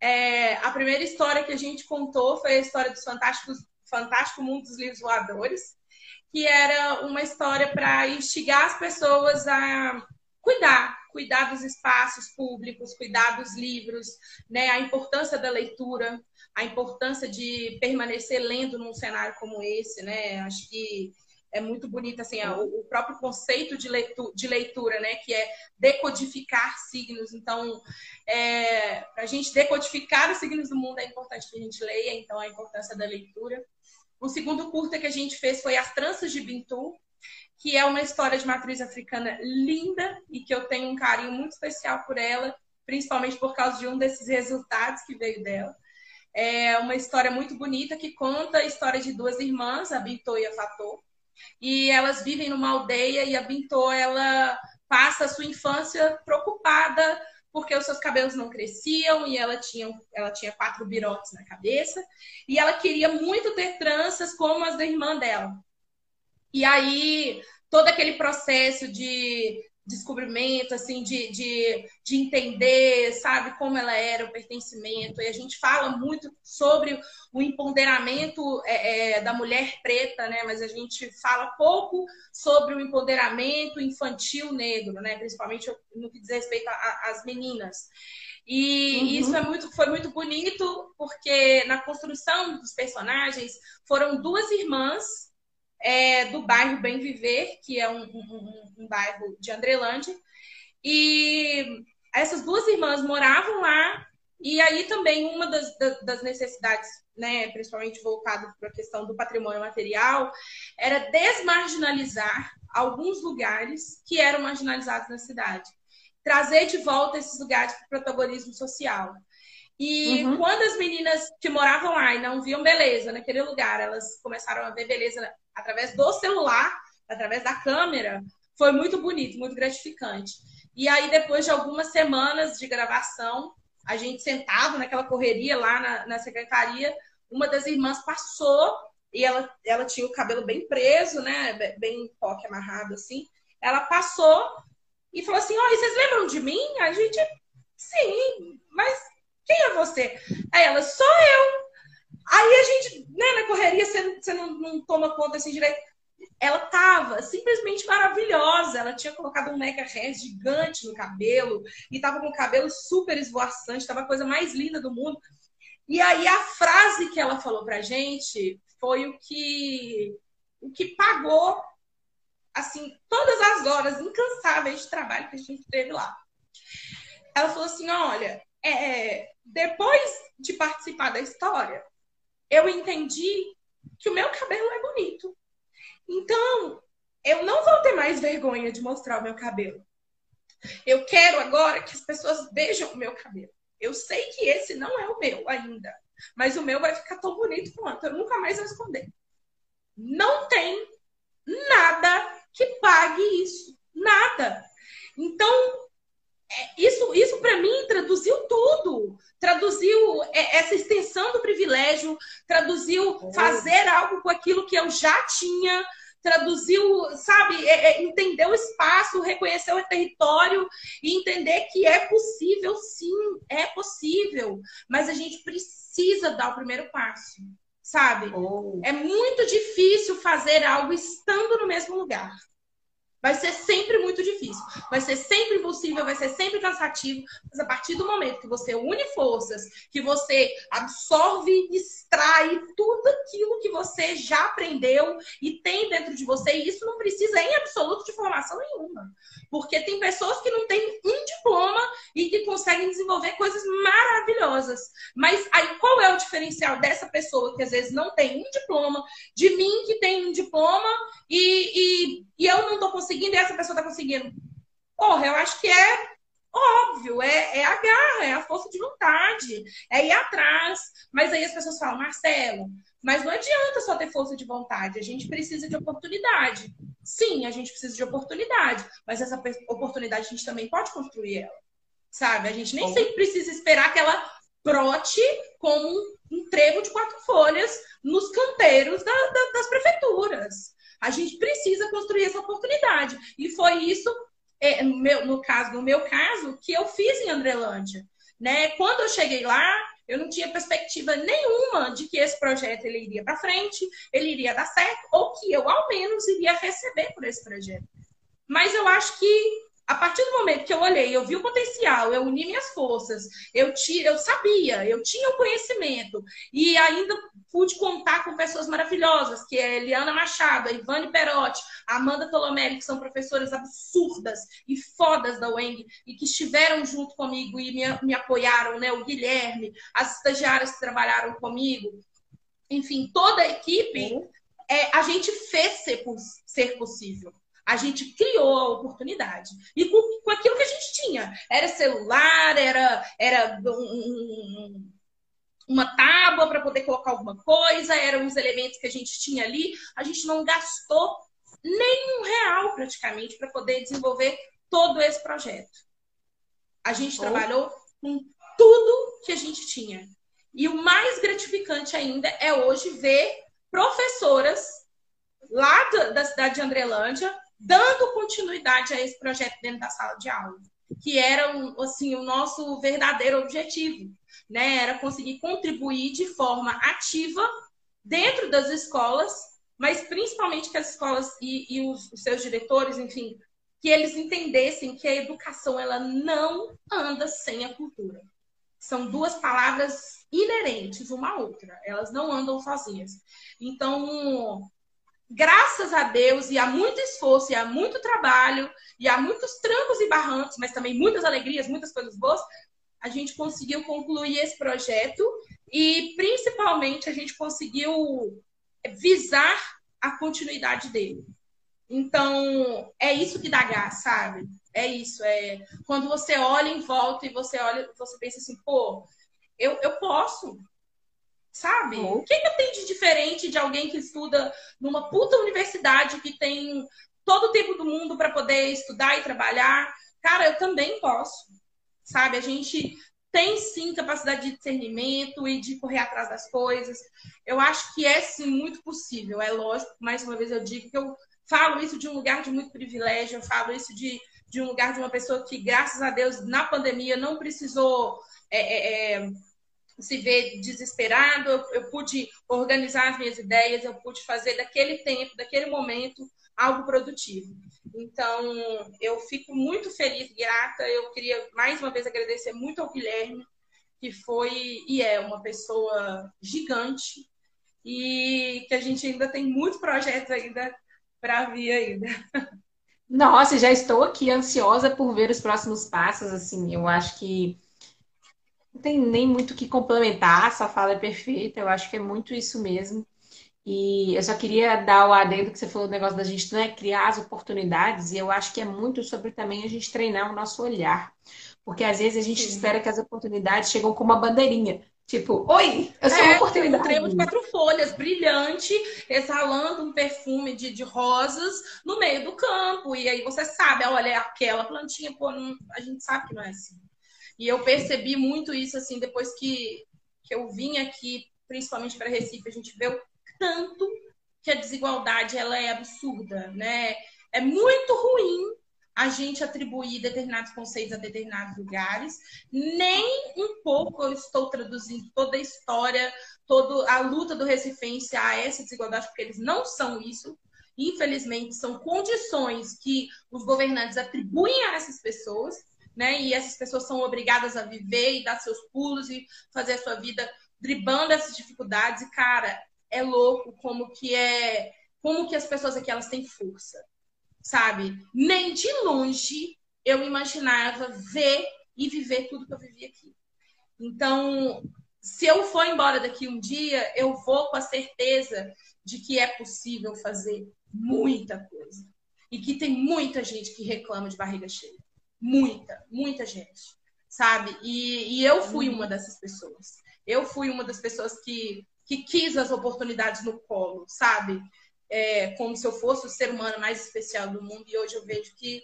É, a primeira história que a gente contou foi a história dos fantásticos, Fantástico Mundo dos Livros Voadores, que era uma história para instigar as pessoas a cuidar, cuidar dos espaços públicos, cuidar dos livros, né? A importância da leitura, a importância de permanecer lendo num cenário como esse, né? Acho que é muito bonito assim o próprio conceito de leitura, de leitura, né? Que é decodificar signos. Então, é, para a gente decodificar os signos do mundo é importante que a gente leia. Então, a importância da leitura. O segundo curta que a gente fez foi As Tranças de Bintu, que é uma história de matriz africana linda e que eu tenho um carinho muito especial por ela, principalmente por causa de um desses resultados que veio dela. É uma história muito bonita que conta a história de duas irmãs, a Bintô e a Fatô. E elas vivem numa aldeia e a Bintô, ela passa a sua infância preocupada porque os seus cabelos não cresciam e ela tinha, ela tinha quatro birotes na cabeça. E ela queria muito ter tranças como as da irmã dela. E aí, todo aquele processo de descobrimento, assim, de, de, de entender, sabe, como ela era, o pertencimento. E a gente fala muito sobre o empoderamento é, é, da mulher preta, né? Mas a gente fala pouco sobre o empoderamento infantil negro, né? Principalmente no que diz respeito às meninas. E uhum. isso é muito, foi muito bonito, porque na construção dos personagens foram duas irmãs é, do bairro Bem Viver, que é um, um, um bairro de Andrelândia. E essas duas irmãs moravam lá, e aí também uma das, das necessidades, né, principalmente voltado para a questão do patrimônio material, era desmarginalizar alguns lugares que eram marginalizados na cidade. Trazer de volta esses lugares para o protagonismo social. E uhum. quando as meninas que moravam lá e não viam beleza naquele lugar, elas começaram a ver beleza através do celular, através da câmera, foi muito bonito, muito gratificante. E aí, depois de algumas semanas de gravação, a gente sentado naquela correria lá na, na secretaria, uma das irmãs passou e ela, ela tinha o cabelo bem preso, né? Bem coque amarrado assim. Ela passou e falou assim: Oi, vocês lembram de mim? A gente, sim, mas quem é você? Aí ela, sou eu. Aí a gente, né, na correria, você, você não, não toma conta assim direito. Ela tava simplesmente maravilhosa. Ela tinha colocado um mega hair gigante no cabelo e tava com o cabelo super esvoaçante, tava a coisa mais linda do mundo. E aí a frase que ela falou pra gente foi o que o que pagou assim todas as horas incansáveis de trabalho que a gente teve lá. Ela falou assim: "Olha, é, depois de participar da história, eu entendi que o meu cabelo é bonito. Então, eu não vou ter mais vergonha de mostrar o meu cabelo. Eu quero agora que as pessoas vejam o meu cabelo. Eu sei que esse não é o meu ainda, mas o meu vai ficar tão bonito quanto. Eu nunca mais vou esconder. Não tem nada que pague isso. Nada. Então, isso, isso para mim traduziu tudo. Traduziu é, essa extensão do privilégio, traduziu fazer algo com aquilo que eu já tinha, traduziu, sabe, é, é, entender o espaço, reconhecer o território e entender que é possível, sim, é possível, mas a gente precisa dar o primeiro passo, sabe? Oh. É muito difícil fazer algo estando no mesmo lugar. Vai ser sempre muito difícil, vai ser sempre impossível, vai ser sempre cansativo, mas a partir do momento que você une forças, que você absorve, extrai tudo aquilo que você já aprendeu e tem dentro de você, e isso não precisa em absoluto de formação nenhuma. Porque tem pessoas que não têm um diploma e que conseguem desenvolver coisas maravilhosas. Mas aí qual é o diferencial dessa pessoa que às vezes não tem um diploma, de mim que tem um diploma e, e, e eu não estou conseguindo e essa pessoa está conseguindo? Porra, eu acho que é óbvio, é, é a garra, é a força de vontade, é ir atrás. Mas aí as pessoas falam, Marcelo, mas não adianta só ter força de vontade, a gente precisa de oportunidade. Sim, a gente precisa de oportunidade, mas essa oportunidade a gente também pode construir ela, sabe? A gente nem Bom. sempre precisa esperar que ela brote como um trevo de quatro folhas nos canteiros da, da, das prefeituras. A gente precisa construir essa oportunidade. E foi isso, é, no, meu, no, caso, no meu caso, que eu fiz em Andrelândia. Né? Quando eu cheguei lá, eu não tinha perspectiva nenhuma de que esse projeto ele iria para frente, ele iria dar certo, ou que eu, ao menos, iria receber por esse projeto. Mas eu acho que a partir do momento que eu olhei, eu vi o potencial, eu uni minhas forças, eu, tinha, eu sabia, eu tinha o conhecimento e ainda pude contar com pessoas maravilhosas, que é Eliana Machado, a Ivane Perotti, a Amanda Tolomelli, que são professoras absurdas e fodas da UENG e que estiveram junto comigo e me, me apoiaram, né? O Guilherme, as estagiárias que trabalharam comigo. enfim, toda a equipe, uhum. é, a gente fez ser, ser possível. A gente criou a oportunidade. E com, com aquilo que a gente tinha. Era celular, era, era um, um, uma tábua para poder colocar alguma coisa, eram os elementos que a gente tinha ali. A gente não gastou nenhum real praticamente para poder desenvolver todo esse projeto. A gente oh. trabalhou com tudo que a gente tinha. E o mais gratificante ainda é hoje ver professoras lá da cidade de Andrelândia dando continuidade a esse projeto dentro da sala de aula, que era assim o nosso verdadeiro objetivo, né? Era conseguir contribuir de forma ativa dentro das escolas, mas principalmente que as escolas e, e os, os seus diretores, enfim, que eles entendessem que a educação ela não anda sem a cultura. São duas palavras inerentes uma à outra, elas não andam sozinhas. Então, graças a Deus e a muito esforço e a muito trabalho e a muitos trancos e barrancos, mas também muitas alegrias, muitas coisas boas, a gente conseguiu concluir esse projeto e principalmente a gente conseguiu visar a continuidade dele. Então, é isso que dá gás, sabe? É isso. É quando você olha em volta e você olha, você pensa assim, pô, eu, eu posso. Sabe? Uhum. O que, que eu tenho de diferente de alguém que estuda numa puta universidade que tem todo o tempo do mundo para poder estudar e trabalhar? Cara, eu também posso. Sabe? A gente tem sim capacidade de discernimento e de correr atrás das coisas. Eu acho que é sim muito possível. É lógico, mais uma vez eu digo que eu falo isso de um lugar de muito privilégio, eu falo isso de, de um lugar de uma pessoa que, graças a Deus, na pandemia não precisou é, é, é, se ver desesperado, eu, eu pude organizar as minhas ideias, eu pude fazer daquele tempo, daquele momento, algo produtivo. Então, eu fico muito feliz, grata. Eu queria mais uma vez agradecer muito ao Guilherme, que foi e é uma pessoa gigante e que a gente ainda tem muitos projetos ainda para vir ainda. Nossa, já estou aqui ansiosa por ver os próximos passos. Assim, eu acho que não tem nem muito o que complementar, essa fala é perfeita. Eu acho que é muito isso mesmo. E eu só queria dar o adendo que você falou do negócio da gente né, criar as oportunidades, e eu acho que é muito sobre também a gente treinar o nosso olhar. Porque às vezes a gente Sim. espera que as oportunidades chegam com uma bandeirinha. Tipo, oi, eu sou é, uma oportunidade. Um trevo de quatro folhas, brilhante, exalando um perfume de, de rosas no meio do campo. E aí você sabe, olha, é aquela plantinha, pô, não, a gente sabe que não é assim. E eu percebi muito isso, assim, depois que, que eu vim aqui, principalmente para Recife, a gente vê o tanto que a desigualdade ela é absurda, né? É muito ruim a gente atribuir determinados conceitos a determinados lugares. Nem um pouco eu estou traduzindo toda a história, toda a luta do recifense a essa desigualdade, porque eles não são isso. Infelizmente, são condições que os governantes atribuem a essas pessoas, né? E essas pessoas são obrigadas a viver e dar seus pulos e fazer a sua vida dribando essas dificuldades. E, cara, é louco como que é, como que as pessoas aqui elas têm força sabe? Nem de longe eu imaginava ver e viver tudo que eu vivi aqui. Então, se eu for embora daqui um dia, eu vou com a certeza de que é possível fazer muita coisa. E que tem muita gente que reclama de barriga cheia. Muita, muita gente. Sabe? E, e eu fui uma dessas pessoas. Eu fui uma das pessoas que, que quis as oportunidades no colo, sabe? é, como se eu fosse o ser humano mais especial do mundo, e hoje eu vejo que,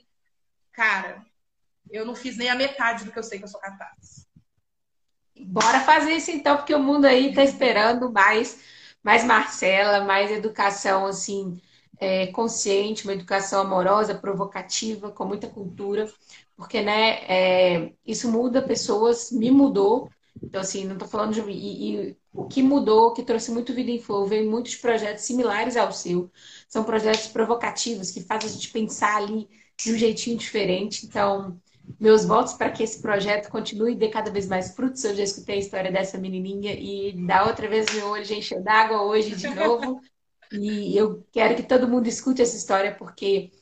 cara, eu não fiz nem a metade do que eu sei que eu sou capaz. Bora fazer isso então, porque o mundo aí tá esperando mais, mais Marcela, mais educação assim é, consciente, uma educação amorosa, provocativa, com muita cultura, porque né, é, isso muda pessoas, me mudou. Então assim, não tô falando de e, e o que mudou, que trouxe muito vida em flow, veio muitos projetos similares ao seu. São projetos provocativos que fazem a gente pensar ali de um jeitinho diferente. Então, meus votos para que esse projeto continue e dê cada vez mais frutos. Eu já escutei a história dessa menininha e da outra vez meu olho já encheu d'água hoje de novo. e eu quero que todo mundo escute essa história porque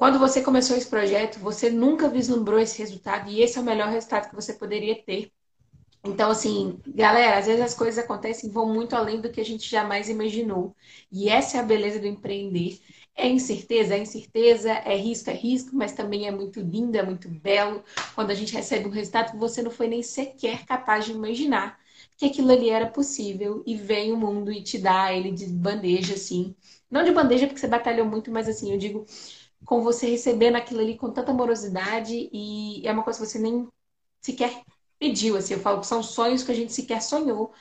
quando você começou esse projeto, você nunca vislumbrou esse resultado e esse é o melhor resultado que você poderia ter Então, assim, galera, às vezes as coisas acontecem e vão muito além do que a gente jamais imaginou. E essa é a beleza do empreender. É incerteza, é incerteza, é risco, é risco, mas também é muito lindo, é muito belo quando a gente recebe um resultado que você não foi nem sequer capaz de imaginar que aquilo ali era possível e vem o mundo e te dá ele de bandeja, assim. Não de bandeja porque você batalhou muito, mas assim, eu digo com você recebendo aquilo ali com tanta amorosidade e é uma coisa que você nem sequer pediu, assim, eu falo que são sonhos que a gente sequer sonhou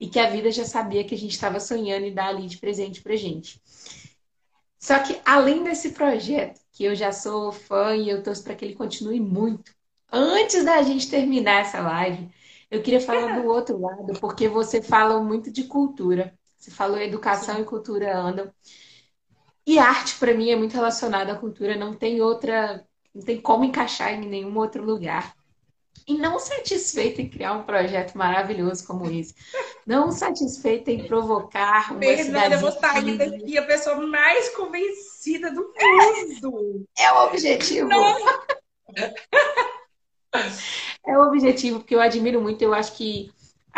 e que a vida já sabia que a gente estava sonhando e dá ali de presente pra gente. Só que além desse projeto, que eu já sou fã e eu torço para que ele continue muito, antes da gente terminar essa live, eu queria falar do outro lado, porque você fala muito de cultura. Você falou educação Sim. e cultura andam. E arte, para mim, é muito relacionada à cultura, não tem outra, não tem como encaixar em nenhum outro lugar. E não satisfeita em criar um projeto maravilhoso como esse, não satisfeita em provocar uma Fernanda, eu vou sair daqui a pessoa mais convencida do mundo. É o objetivo. É o objetivo, porque eu admiro muito, eu acho que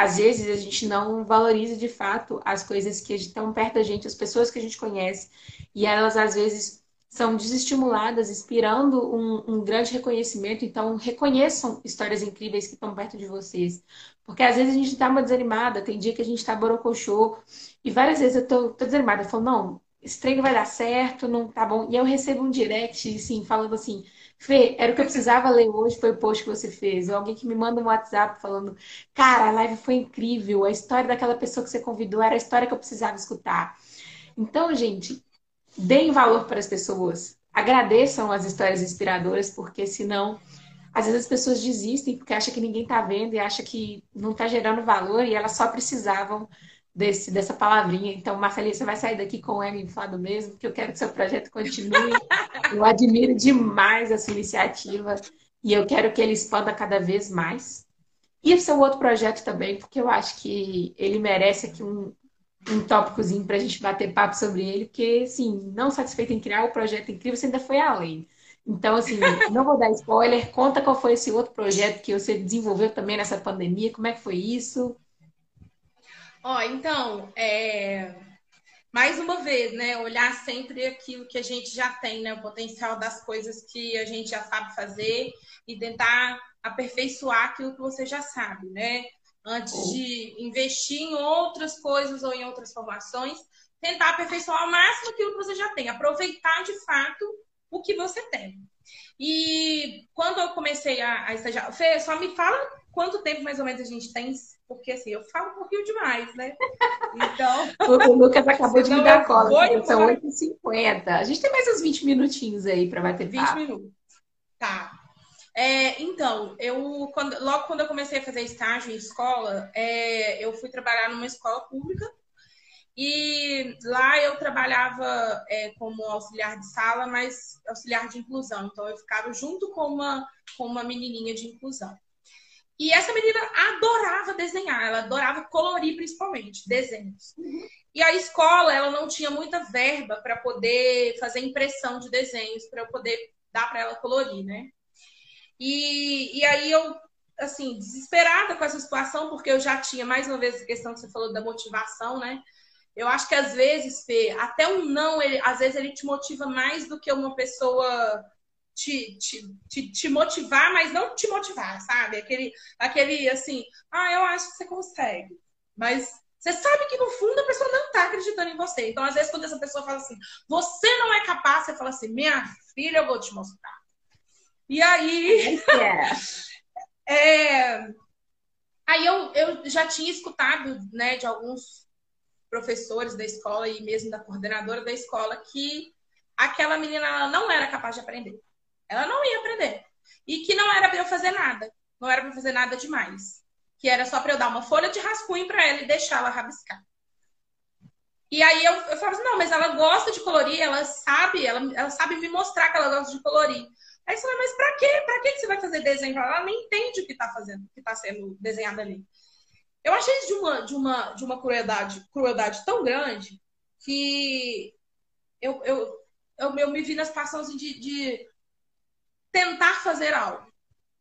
às vezes a gente não valoriza de fato as coisas que estão perto da gente, as pessoas que a gente conhece, e elas às vezes são desestimuladas, inspirando um, um grande reconhecimento. Então, reconheçam histórias incríveis que estão perto de vocês. Porque às vezes a gente está uma desanimada, tem dia que a gente está borocochô, e várias vezes eu tô, tô desanimada, eu falo, não, esse treino vai dar certo, não tá bom. E eu recebo um direct, assim, falando assim, Fê, era o que eu precisava ler hoje, foi o post que você fez. Ou alguém que me manda um WhatsApp falando, cara, a live foi incrível, a história daquela pessoa que você convidou era a história que eu precisava escutar. Então, gente, deem valor para as pessoas. Agradeçam as histórias inspiradoras, porque senão, às vezes as pessoas desistem porque acham que ninguém está vendo e acham que não está gerando valor e elas só precisavam desse, dessa palavrinha. Então, Marcelinha, você vai sair daqui com o M inflado mesmo, porque eu quero que seu projeto continue. eu admiro demais a sua iniciativa e eu quero que ele expanda cada vez mais. E o seu outro projeto também, porque eu acho que ele merece aqui um, um tópicozinho para a gente bater papo sobre ele, porque, assim, não satisfeito em criar o projeto incrível, você ainda foi além. Então, assim, não vou dar spoiler, conta qual foi esse outro projeto que você desenvolveu também nessa pandemia, como é que foi isso? Ó, então, é... mais uma vez, né? Olhar sempre aquilo que a gente já tem, né? O potencial das coisas que a gente já sabe fazer e tentar aperfeiçoar aquilo que você já sabe, né? Antes oh. de investir em outras coisas ou em outras formações, tentar aperfeiçoar ao máximo aquilo que você já tem, aproveitar de fato o que você tem. E quando eu comecei a, a estagiar, Fê, só me fala quanto tempo mais ou menos a gente tem porque assim, eu falo um pouquinho demais, né? Então. o Lucas acabou de me dar cola, são 8h50. A gente tem mais uns 20 minutinhos aí para bater 20 papo. minutos. Tá. É, então, eu quando, logo quando eu comecei a fazer estágio em escola, é, eu fui trabalhar numa escola pública e lá eu trabalhava é, como auxiliar de sala, mas auxiliar de inclusão. Então eu ficava junto com uma, com uma menininha de inclusão. E essa menina adorava desenhar, ela adorava colorir principalmente, desenhos. Uhum. E a escola, ela não tinha muita verba para poder fazer impressão de desenhos, para eu poder dar para ela colorir, né? E, e aí eu, assim, desesperada com essa situação, porque eu já tinha, mais uma vez, a questão que você falou da motivação, né? Eu acho que às vezes, Fê, até um não, ele, às vezes ele te motiva mais do que uma pessoa te, te, te, te, motivar, mas não te motivar, sabe? Aquele, aquele assim, ah, eu acho que você consegue. Mas você sabe que no fundo a pessoa não está acreditando em você. Então, às vezes, quando essa pessoa fala assim, você não é capaz, você fala assim, minha filha, eu vou te mostrar. E aí. É. é, aí eu, eu já tinha escutado né, de alguns professores da escola e mesmo da coordenadora da escola que aquela menina não era capaz de aprender. Ela não ia aprender. E que não era para eu fazer nada. Não era para fazer nada demais. Que era só para eu dar uma folha de rascunho para ela e deixar ela rabiscar. E aí eu, eu falava assim, não, mas ela gosta de colorir, ela sabe, ela, ela sabe me mostrar que ela gosta de colorir. Aí você fala, mas para quê? Para que você vai fazer desenho? Ela nem entende o que está fazendo, o que está sendo desenhado ali. Eu achei isso de uma, de uma, de uma crueldade, crueldade tão grande que eu, eu, eu, eu me vi na situação assim, de, de tentar fazer algo.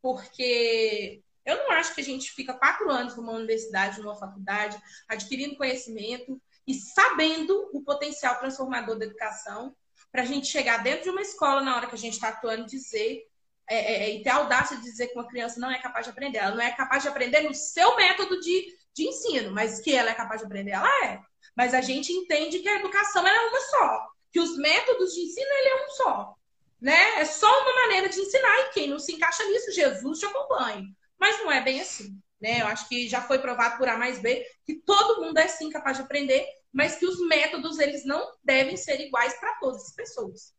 Porque Eu não acho que a gente fica quatro anos numa universidade, numa faculdade, adquirindo conhecimento e sabendo o potencial transformador da educação, para a gente chegar dentro de uma escola na hora que a gente está atuando dizer é, é, é, e ter a audácia de dizer que uma criança não é capaz de aprender. Ela não é capaz de aprender no seu método de, de ensino, mas que ela é capaz de aprender, ela é. Mas a gente entende que a educação é uma só, que os métodos de ensino ele é um só. Né? É só uma maneira de ensinar, e quem não se encaixa nisso, Jesus te acompanha. Mas não é bem assim. Né? Eu acho que já foi provado por A mais B que todo mundo é sim capaz de aprender, mas que os métodos eles não devem ser iguais para todas as pessoas.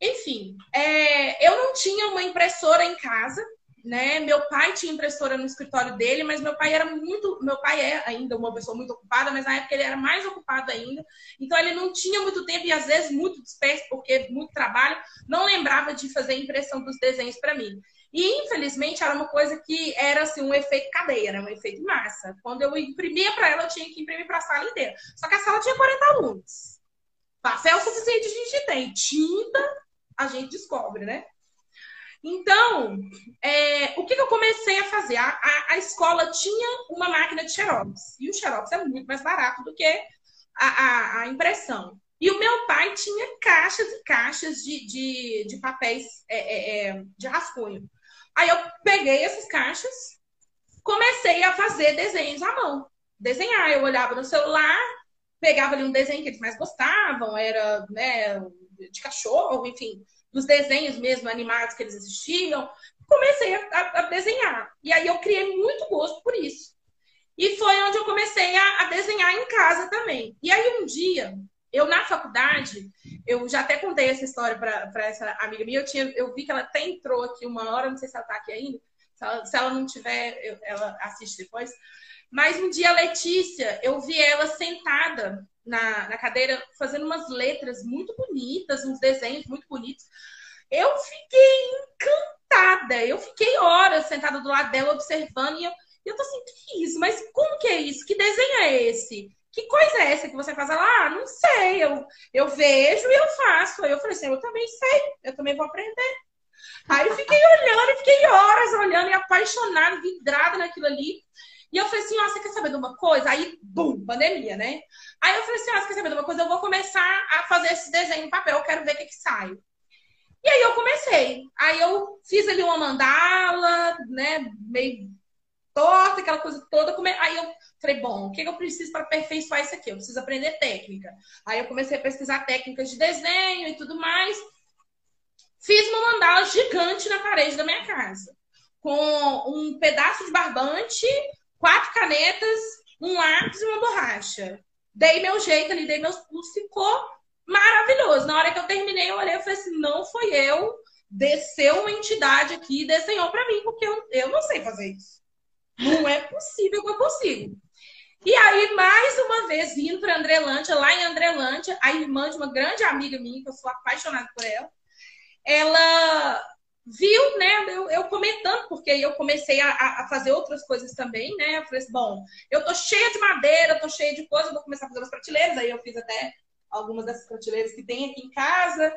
Enfim, é, eu não tinha uma impressora em casa, né? Meu pai tinha impressora no escritório dele, mas meu pai era muito, meu pai é ainda uma pessoa muito ocupada, mas na época ele era mais ocupado ainda. Então ele não tinha muito tempo e às vezes muito disperso porque muito trabalho, não lembrava de fazer impressão dos desenhos para mim. E infelizmente era uma coisa que era assim um efeito cadeia, era um efeito massa. Quando eu imprimia para ela, eu tinha que imprimir para a sala inteira. Só que a sala tinha 40 alunos. Papel suficiente a gente tem, tinta a gente descobre, né? Então, é, o que, que, eu comecei a fazer? A, a, a, escola tinha uma máquina de xerox. E o xerox é muito mais barato do que a, a impressão. E o meu pai tinha caixas e caixas de, de, de papéis é, é, é, de rascunho. Aí eu peguei essas caixas, comecei a fazer desenhos à mão. Desenhar, eu olhava no celular, pegava ali um desenho que eles mais gostavam, era né, de cachorro, enfim, dos desenhos mesmo animados que eles assistiam. Comecei a, a, desenhar. E aí eu criei muito gosto por isso. E foi onde eu comecei a, a desenhar em casa também. E aí um dia, eu na faculdade, eu já até contei essa história para essa amiga minha, eu, tinha, eu vi que ela até entrou aqui uma hora, não sei se ela está aqui ainda, se ela, se ela não tiver, eu, ela assiste depois. Mas um dia a Letícia, eu vi ela sentada na, na cadeira fazendo umas letras muito bonitas, uns desenhos muito bonitos. Eu fiquei encantada. Eu fiquei horas sentada do lado dela observando e eu, eu tô assim, que é isso? Mas como que é isso? Que desenho é esse? Que coisa é essa que você faz? Ela, ah, não sei. Eu, eu vejo e eu faço. Aí eu falei assim, eu também sei. Eu também vou aprender. Aí eu fiquei olhando, fiquei horas olhando e apaixonada, vidrada naquilo ali. E eu falei assim, ó, você quer saber de uma coisa? Aí, bum, pandemia, né? Aí eu falei assim, ó, você quer saber de uma coisa? Eu vou começar a fazer esse desenho em papel, eu quero ver o que que sai. E aí eu comecei. Aí eu fiz ali uma mandala, né, meio torta, aquela coisa toda. Aí eu falei, bom, o que eu preciso para aperfeiçoar isso aqui? Eu preciso aprender técnica. Aí eu comecei a pesquisar técnicas de desenho e tudo mais. Fiz uma mandala gigante na parede da minha casa, com um pedaço de barbante, quatro canetas, um lápis e uma borracha. Dei meu jeito ali, dei meus pulos, ficou maravilhoso. Na hora que eu terminei, eu olhei e falei assim: não foi eu, desceu uma entidade aqui e desenhou para mim, porque eu, eu não sei fazer isso. Não é possível que eu consiga. E aí, mais uma vez, vindo para Andrelândia, lá em Andrelândia, a irmã de uma grande amiga minha, que eu sou apaixonada por ela, ela viu, né, eu, eu, comentando, porque eu comecei a, a, fazer outras coisas também, né? Eu falei assim, bom, eu tô cheia de madeira, tô cheia de coisa, vou começar a fazer umas prateleiras. Aí eu fiz até algumas dessas prateleiras que tem aqui em casa.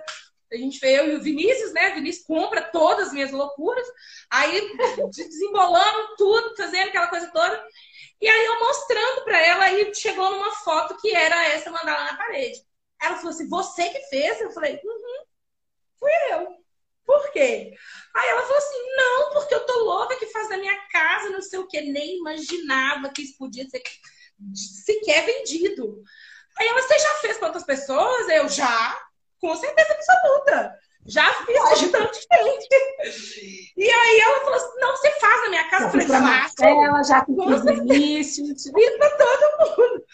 A gente veio, eu e o Vinícius, né? O Vinícius compra todas as minhas loucuras. Aí, desembolando tudo, fazendo aquela coisa toda. E aí, eu mostrando para ela, aí chegou numa foto que era essa mandala na parede. Ela falou assim: Você que fez? Eu falei: Uhum, fui eu. Por quê? Aí ela falou assim: não, porque eu tô louca que faz na minha casa, não sei o quê. Nem imaginava que isso podia ser sequer vendido. Aí ela, você já fez para outras pessoas? Eu já, com certeza absoluta. Já fiz ajudante gente. E aí ela falou assim: não, você faz na minha casa. Eu falei, faço. Ela já fiz início. Fiz para todo mundo.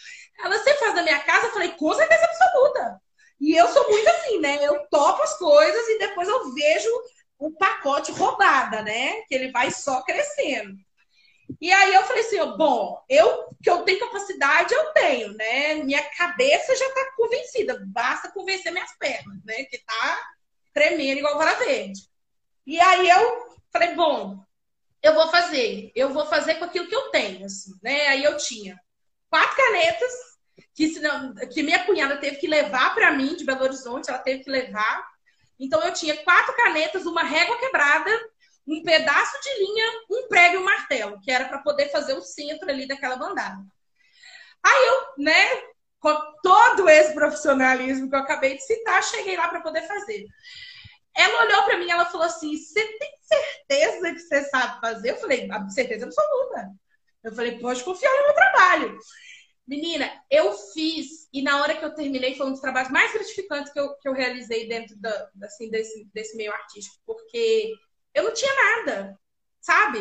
Ela, você faz na minha casa? Eu falei, com certeza absoluta. E eu sou muito assim, né? Eu topo as coisas e depois eu vejo o pacote roubada, né? Que ele vai só crescendo. E aí eu falei assim, bom, eu que eu tenho capacidade, eu tenho, né? Minha cabeça já tá convencida, basta convencer minhas pernas, né? Que tá tremendo igual vara verde. E aí eu falei, bom, eu vou fazer, eu vou fazer com aquilo que eu tenho, assim, né? Aí eu tinha quatro canetas que, senão, que minha cunhada teve que levar para mim de Belo Horizonte, ela teve que levar. Então eu tinha quatro canetas, uma régua quebrada, um pedaço de linha, um prego e um martelo, que era para poder fazer o centro ali daquela bandada. Aí eu, né, com todo esse profissionalismo que eu acabei de citar, cheguei lá para poder fazer. Ela olhou para mim ela falou assim: Você tem certeza que você sabe fazer? Eu falei: Certeza absoluta. Eu falei: Pode confiar no meu trabalho. Menina, eu fiz, e na hora que eu terminei, foi um dos trabalhos mais gratificantes que eu, que eu realizei dentro da, assim, desse, desse meio artístico, porque eu não tinha nada, sabe?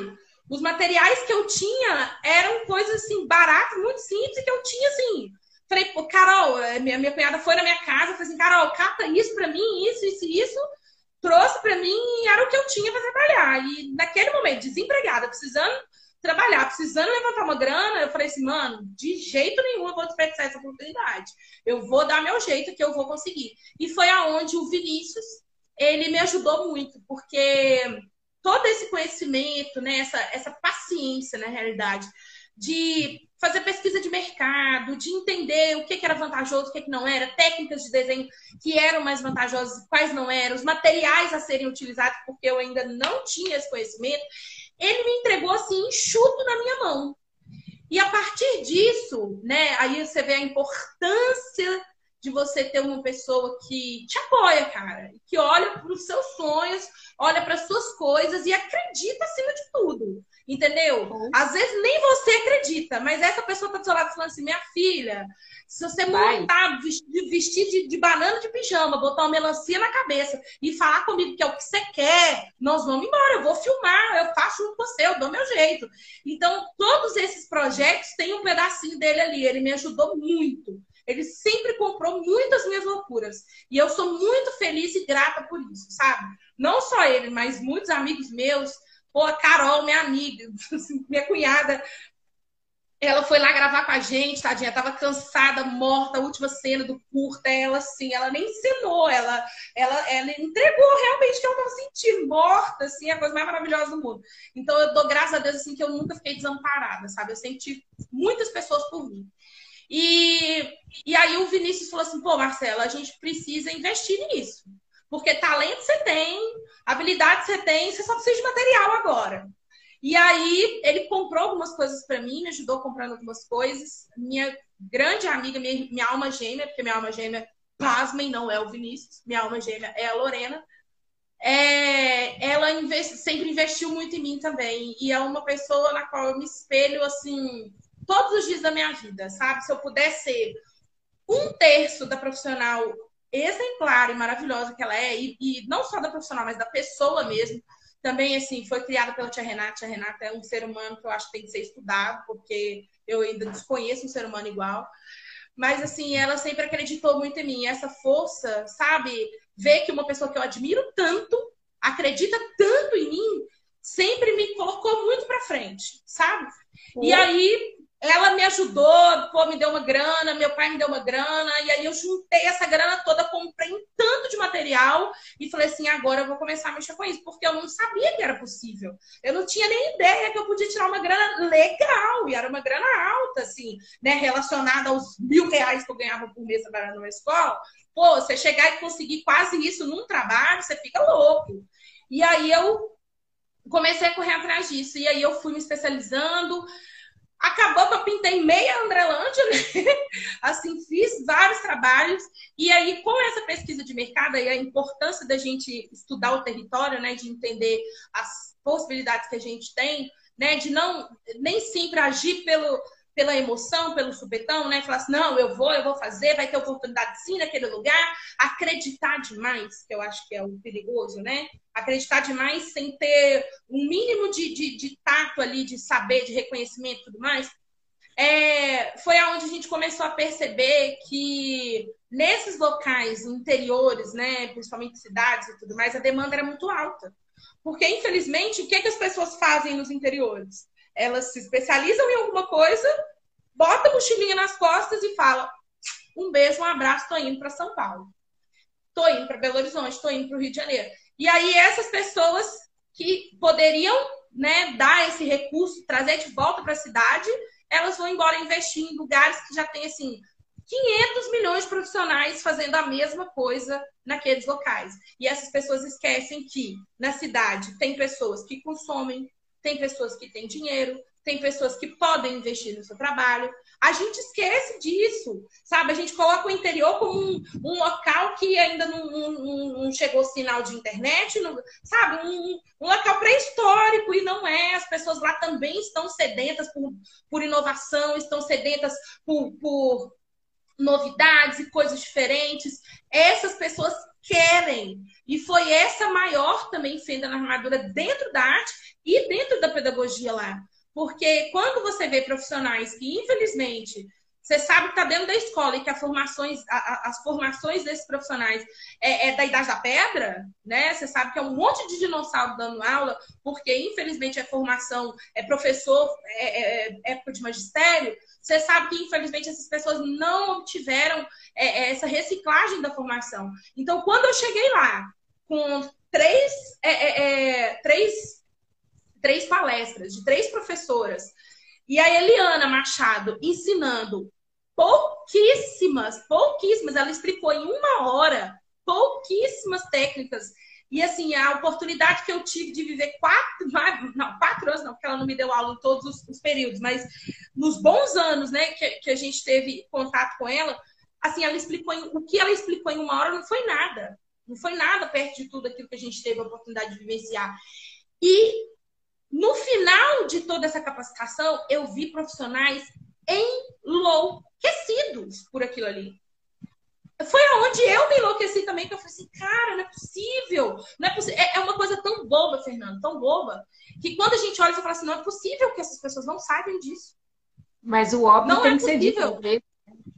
Os materiais que eu tinha eram coisas assim, baratas, muito simples, que eu tinha assim. Falei, pô, Carol, eh, minha, minha cunhada foi na minha casa, falei assim, Carol, cata isso pra mim, isso, isso e isso, trouxe pra mim e era o que eu tinha pra trabalhar. E naquele momento, desempregada, precisando trabalhar, precisando levantar uma grana, eu falei assim, mano, de jeito nenhum eu vou desperdiçar essa oportunidade. Eu vou dar meu jeito que eu vou conseguir. E foi aonde o Vinícius, ele me ajudou muito, porque todo esse conhecimento, né, essa, essa paciência, na realidade, de fazer pesquisa de mercado, de entender o que, que era vantajoso, o que, que não era, técnicas de desenho que eram mais vantajosas quais não eram, os materiais a serem utilizados, porque eu ainda não tinha esse conhecimento ele me entregou assim, enxuto na minha mão. E a partir disso, né, aí você vê a importância de você ter uma pessoa que te apoia, cara, que olha para os seus sonhos, olha para as suas coisas e acredita acima de tudo. Entendeu? Uhum. Às vezes nem você acredita, mas essa pessoa tá do seu lado falando assim: minha filha, se você montar, vestir de, de, banana de pijama, botar uma melancia na cabeça e falar comigo que é o que você quer, nós vamos embora, eu vou filmar, eu faço junto com você, eu dou meu jeito. Então, todos esses projetos têm um pedacinho dele ali, ele me ajudou muito. Ele sempre comprou muitas minhas loucuras. E eu sou muito feliz e grata por isso, sabe? Não só ele, mas muitos amigos meus. Pô, a Carol, minha amiga, minha cunhada, ela foi lá gravar com a gente, tadinha, tava cansada, morta, a última cena do curta, ela assim, ela nem ensinou, ela, ela, ela entregou realmente que ela tava sentindo, morta, assim, a coisa mais maravilhosa do mundo. Então eu dou graças a Deus, assim, que eu nunca fiquei desamparada, sabe? Eu senti muitas pessoas por mim. E, e aí o Vinícius falou assim, pô, Marcela, a gente precisa investir nisso. Porque talento você tem, habilidade você tem, você só precisa de material agora. E aí ele comprou algumas coisas para mim, me ajudou comprando algumas coisas. Minha grande amiga, minha, minha alma gêmea, porque minha alma gêmea, pasmem, não é o Vinícius, minha alma gêmea é a Lorena. É, ela sempre investiu muito em mim também. E é uma pessoa na qual eu me espelho, assim, todos os dias da minha vida, sabe? Se eu puder ser um terço da profissional exemplar e maravilhosa que ela é, e, e não só da profissional, mas da pessoa mesmo, também, assim, foi criada pela tia Renata. Tia Renata é um ser humano que eu acho que tem que ser estudado, porque eu ainda desconheço um ser humano igual. Mas, assim, ela sempre acreditou muito em mim. Essa força, sabe? Ver que uma pessoa que eu admiro tanto, acredita tanto em mim, sempre me colocou muito pra frente, sabe? E aí, ela me ajudou, pô, me deu uma grana, meu pai me deu uma grana, e aí eu juntei essa grana toda, comprei um tanto de material e falei assim: agora eu vou começar a mexer com isso, porque eu não sabia que era possível. Eu não tinha nem ideia que eu podia tirar uma grana legal, e era uma grana alta, assim, né, relacionada aos mil reais que eu ganhava por mês trabalhando numa escola. Pô, você chegar e conseguir quase isso num trabalho, você fica louco. E aí eu comecei a correr atrás disso, e aí eu fui me especializando. Acabou que eu pintei meia Andrelândia, né? Assim, fiz vários trabalhos. E aí, com essa pesquisa de mercado e a importância da gente estudar o território, né? De entender as possibilidades que a gente tem, né? De não nem sempre agir pelo, pela emoção, pelo supetão, né? Falar assim, não, eu vou, eu vou fazer, vai ter oportunidade sim naquele lugar. Acreditar demais, que eu acho que é o perigoso, né? Acreditar demais sem ter um mínimo de, de, de tato ali, de saber, de reconhecimento e tudo mais. É, foi aonde a gente começou a perceber que nesses locais interiores, né, principalmente cidades e tudo mais, a demanda era muito alta. Porque, infelizmente, o que, é que as pessoas fazem nos interiores? Elas se especializam em alguma coisa, bota a mochilinha nas costas e fala: um beijo, um abraço, tô indo para São Paulo. Tô indo para Belo Horizonte, tô indo para o Rio de Janeiro. E aí essas pessoas que poderiam, né, dar esse recurso, trazer de volta para a cidade, elas vão embora investir em lugares que já tem assim 500 milhões de profissionais fazendo a mesma coisa naqueles locais. E essas pessoas esquecem que na cidade tem pessoas que consomem, tem pessoas que têm dinheiro, tem pessoas que podem investir no seu trabalho. A gente esquece disso, sabe? A gente coloca o interior como um, um local que ainda não, não, não, chegou sinal de internet, não, sabe? Um, um local pré-histórico e não é. As pessoas lá também estão sedentas por, por inovação, estão sedentas por, por novidades e coisas diferentes. Essas pessoas querem. E foi essa maior também fenda na armadura dentro da arte e dentro da pedagogia lá. Porque quando você vê profissionais que, infelizmente, você sabe que está dentro da escola e que formações, as formações desses profissionais é, é, da idade da pedra, né? Você sabe que é um monte de dinossauro dando aula, porque infelizmente é formação, é professor, é, é, é época de magistério. Você sabe que infelizmente essas pessoas não obtiveram é, é, essa reciclagem da formação. Então, quando eu cheguei lá com três, três três palestras de três professoras. E a Eliana Machado ensinando pouquíssimas, pouquíssimas, ela explicou em uma hora pouquíssimas técnicas. E assim, a oportunidade que eu tive de viver quatro, não, quatro anos, não, porque ela não me deu aula em todos os, os períodos, mas nos bons anos, né, que, que, a gente teve contato com ela, assim, ela explicou em, o que ela explicou em uma hora não foi nada. Não foi nada perto de tudo aquilo que a gente teve a oportunidade de vivenciar. E no final de toda essa capacitação, eu vi profissionais enlouquecidos por aquilo ali. Foi aonde eu me enlouqueci também, que eu falei assim, cara, não é possível. Não é, possível. é, é uma coisa tão boba, Fernando, tão boba, que quando a gente olha, você fala assim, não é possível que essas pessoas não saibam disso. Mas o óbvio não tem é que ser dito.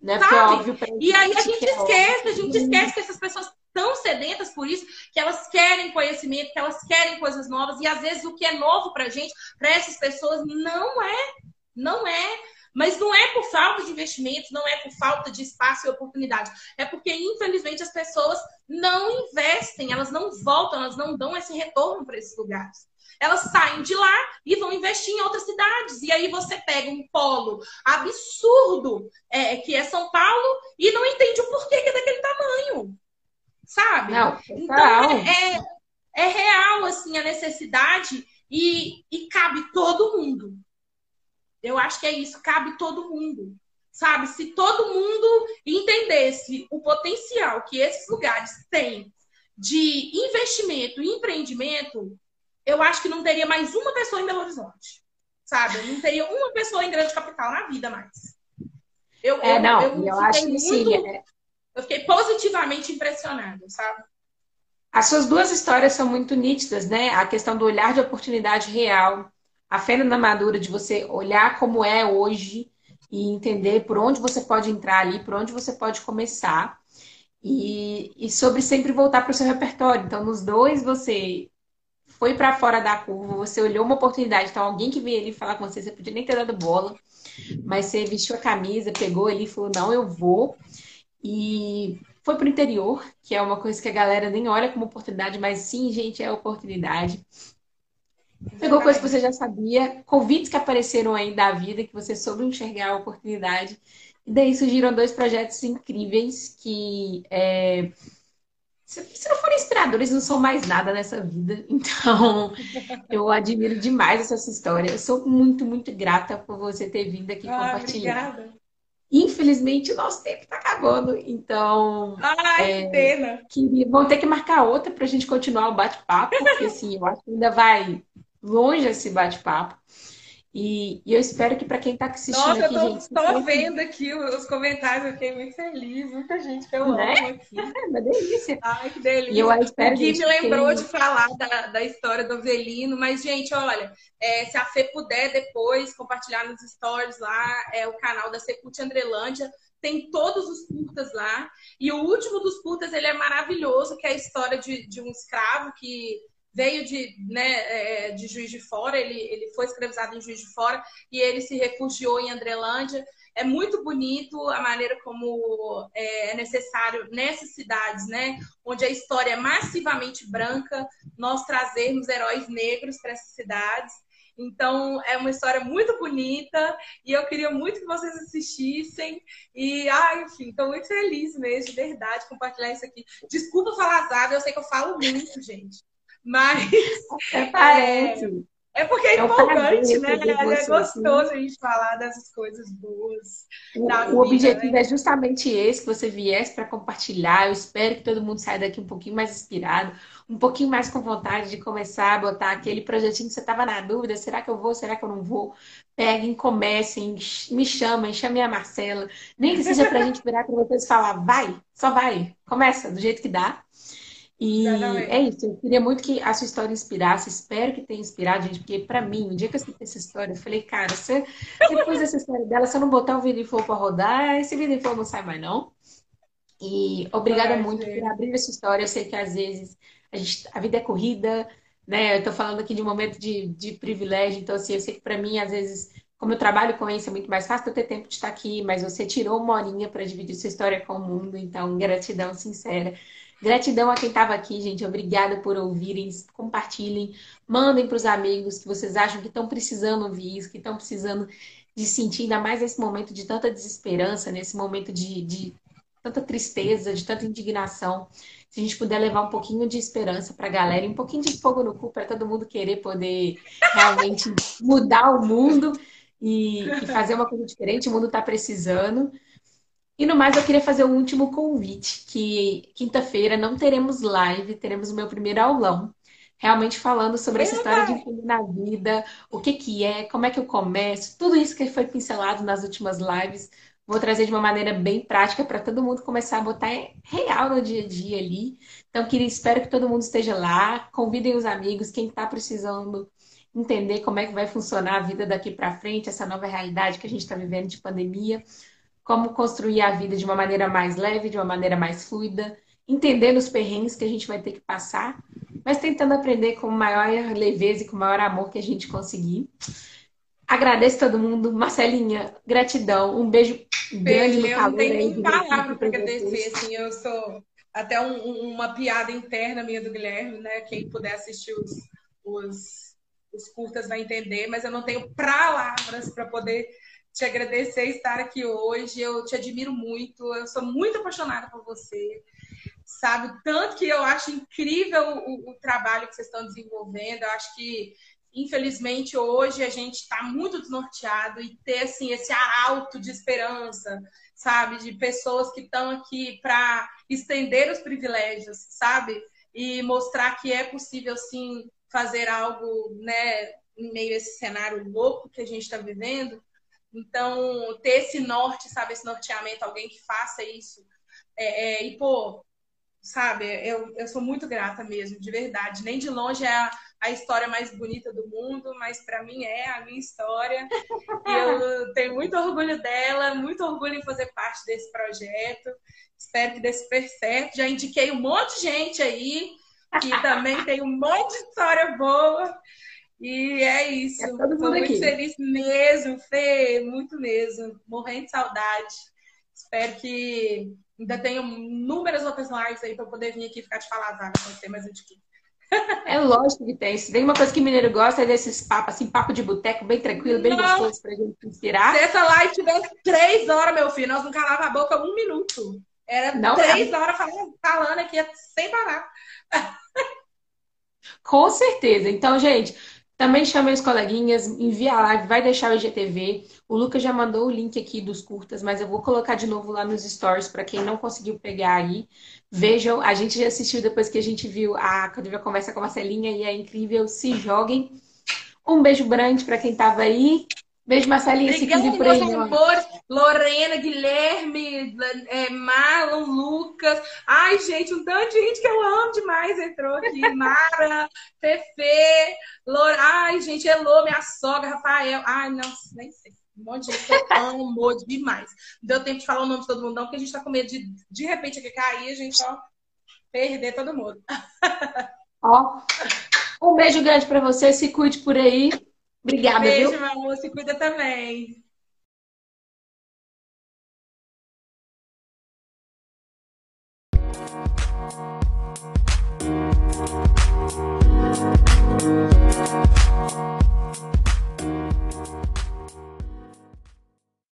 Né? Porque é óbvio e aí a gente esquece, a gente esquece que essas pessoas tão sedentas por isso que elas querem conhecimento, que elas querem coisas novas e às vezes o que é novo para gente, para essas pessoas não é, não é. Mas não é por falta de investimentos, não é por falta de espaço e oportunidade. É porque, infelizmente, as pessoas não investem, elas não voltam, elas não dão esse retorno para esses lugares. Elas saem de lá e vão investir em outras cidades. E aí você pega um polo absurdo, é, que é São Paulo, e não entende o porquê que é daquele tamanho sabe? Não, então é, é, é, real assim a necessidade e, e cabe todo mundo. Eu acho que é isso, cabe todo mundo. Sabe? Se todo mundo entendesse o potencial que esses lugares têm de investimento e empreendimento, eu acho que não teria mais uma pessoa em Belo Horizonte. Sabe? Não teria uma pessoa em grande capital na vida mais. Eu, é, eu, não, eu, eu acho que muito... sim. É eu fiquei positivamente impressionada, sabe? As suas duas histórias são muito nítidas, né? A questão do olhar de oportunidade real, a fenda na madura de você olhar como é hoje e entender por onde você pode entrar ali, por onde você pode começar. E, e sobre sempre voltar para o seu repertório. Então, nos dois, você foi para fora da curva, você olhou uma oportunidade. Então, alguém que veio ali falar com você, você podia nem ter dado bola, mas você vestiu a camisa, pegou ali e falou: Não, eu vou. E foi para o interior, que é uma coisa que a galera nem olha como oportunidade, mas sim, gente, é oportunidade. Pegou coisas que você já sabia, convites que apareceram aí da vida, que você soube enxergar a oportunidade. E daí surgiram dois projetos incríveis que, é, se, se não forem inspiradores, não são mais nada nessa vida. Então, eu admiro demais essa sua história. Eu sou muito, muito grata por você ter vindo aqui ah, compartilhar. Obrigada. Infelizmente, o nosso tempo está acabando, então. Ai, é, que pena! Que, vão ter que marcar outra para a gente continuar o bate-papo, porque assim, eu acho que ainda vai longe esse bate-papo. E, e, eu espero que para quem está assistindo Nossa, aqui, eu tô, gente, tô vendo aqui os comentários, eu fiquei muito feliz, muita gente que eu né? amo aqui. É uma delícia. Ai, que delícia. E eu espero, o Gui me lembrou que... de falar da, da história do Avelino, mas, gente, olha, é, se a Fê puder depois compartilhar nos stories lá, é o canal da Secult Andrelândia, tem todos os curtas lá. E o último dos curtas, ele é maravilhoso, que é a história de, de um escravo que veio de, né, é, de Juiz de Fora, ele, ele foi escravizado em Juiz de Fora e ele se refugiou em Andrelândia. É muito bonito a maneira como é, é necessário nessas cidades, né, onde a história é massivamente branca, nós trazermos heróis negros para essas cidades. Então, é uma história muito bonita e eu queria muito que vocês assistissem. E, ah, enfim, estou muito feliz mesmo, de verdade, compartilhar isso aqui. Desculpa falar azar, eu sei que eu falo muito, gente. Mas. É, parece. É, é porque é, é empolgante, né? É gostoso a gente falar dessas coisas boas. O, o objetivo né? é justamente esse, que você viesse para compartilhar. Eu espero que todo mundo saia daqui um pouquinho mais inspirado, um pouquinho mais com vontade de começar a botar aquele projetinho que você estava na dúvida, será que eu vou, será que eu não vou? Peguem, comecem, me chamem, chamem a Marcela. Nem que seja para a gente virar para vocês e falar, vai, só vai, começa do jeito que dá. E Exatamente. é isso, eu queria muito que a sua história inspirasse, espero que tenha inspirado, gente, porque para mim, o dia que eu assisti essa história, eu falei, cara, você, depois dessa história dela, se eu não botar o vídeo for para rodar, esse vídeo for não sai mais não. E obrigada muito gente. por abrir essa história, eu sei que às vezes a, gente, a vida é corrida, né, eu tô falando aqui de um momento de, de privilégio, então assim, eu sei que para mim, às vezes, como eu trabalho com isso, é muito mais fácil eu ter tempo de estar aqui, mas você tirou uma horinha para dividir sua história com o mundo, então gratidão sincera. Gratidão a quem estava aqui, gente. Obrigada por ouvirem. Compartilhem. Mandem para os amigos que vocês acham que estão precisando ouvir isso, que estão precisando de sentir, ainda mais nesse momento de tanta desesperança, nesse momento de, de tanta tristeza, de tanta indignação. Se a gente puder levar um pouquinho de esperança para a galera um pouquinho de fogo no cu para todo mundo querer poder realmente mudar o mundo e, e fazer uma coisa diferente, o mundo está precisando. E no mais, eu queria fazer um último convite, que quinta-feira não teremos live, teremos o meu primeiro aulão, realmente falando sobre essa história de empreender na vida, o que que é, como é que eu começo, tudo isso que foi pincelado nas últimas lives, vou trazer de uma maneira bem prática para todo mundo começar a botar real no dia a dia ali. Então, queria, espero que todo mundo esteja lá, convidem os amigos, quem está precisando entender como é que vai funcionar a vida daqui para frente, essa nova realidade que a gente está vivendo de pandemia como construir a vida de uma maneira mais leve, de uma maneira mais fluida, entendendo os perrengues que a gente vai ter que passar, mas tentando aprender com maior leveza e com maior amor que a gente conseguir. Agradeço todo mundo. Marcelinha, gratidão. Um beijo grande no calor. Eu não tenho nem palavra para agradecer. Assim, eu sou até um, uma piada interna minha do Guilherme, né? Quem puder assistir os, os, os curtas vai entender, mas eu não tenho palavras para poder te agradecer estar aqui hoje. Eu te admiro muito. Eu sou muito apaixonada por você. Sabe? Tanto que eu acho incrível o, o trabalho que vocês estão desenvolvendo. Eu acho que, infelizmente, hoje a gente está muito desnorteado e ter assim, esse arauto de esperança, sabe? De pessoas que estão aqui para estender os privilégios, sabe? E mostrar que é possível, sim, fazer algo, né? Em meio a esse cenário louco que a gente está vivendo. Então, ter esse norte, sabe, esse norteamento, alguém que faça isso. É, é, e, pô, sabe, eu, eu sou muito grata mesmo, de verdade. Nem de longe é a, a história mais bonita do mundo, mas para mim é a minha história. eu tenho muito orgulho dela, muito orgulho em fazer parte desse projeto. Espero que dê super certo. Já indiquei um monte de gente aí, que também tem um monte de história boa. E é isso. Estou muito feliz mesmo, Fê, muito mesmo. Morrendo de saudade. Espero que ainda tenha inúmeras outras lives aí para poder vir aqui ficar te falar nada com você, mas eu te é lógico que tem. Se tem uma coisa que mineiro gosta é desses papos, assim, papo de boteco, bem tranquilo, bem Nossa. gostoso pra gente inspirar. Se essa live tivesse três horas, meu filho, nós não calava a boca um minuto. Era não três é. horas falando, falando aqui sem parar. Com certeza. Então, gente, também chamei os coleguinhas, envia a live, vai deixar o IGTV. O Lucas já mandou o link aqui dos curtas, mas eu vou colocar de novo lá nos stories para quem não conseguiu pegar aí. Vejam, a gente já assistiu depois que a gente viu a a conversa com a Marcelinha e é incrível. Se joguem. Um beijo grande para quem estava aí. Beijo, Marcelinha. Obrigada, por aí, amores. Lorena, Guilherme, é, Marlon, Lucas. Ai, gente, um tanto de gente que eu amo demais entrou aqui. Mara, Fefe, Lor... Ai, gente, Elô, minha sogra, Rafael. Ai, não, nem sei. Um monte de gente que eu amo demais. Não deu tempo de falar o nome de todo mundo, não, porque a gente tá com medo de, de repente, aqui cair, a gente só perder todo mundo. Ó, um beijo grande para você, se cuide por aí. Obrigada. Beijo, viu? meu amor. Se cuida também.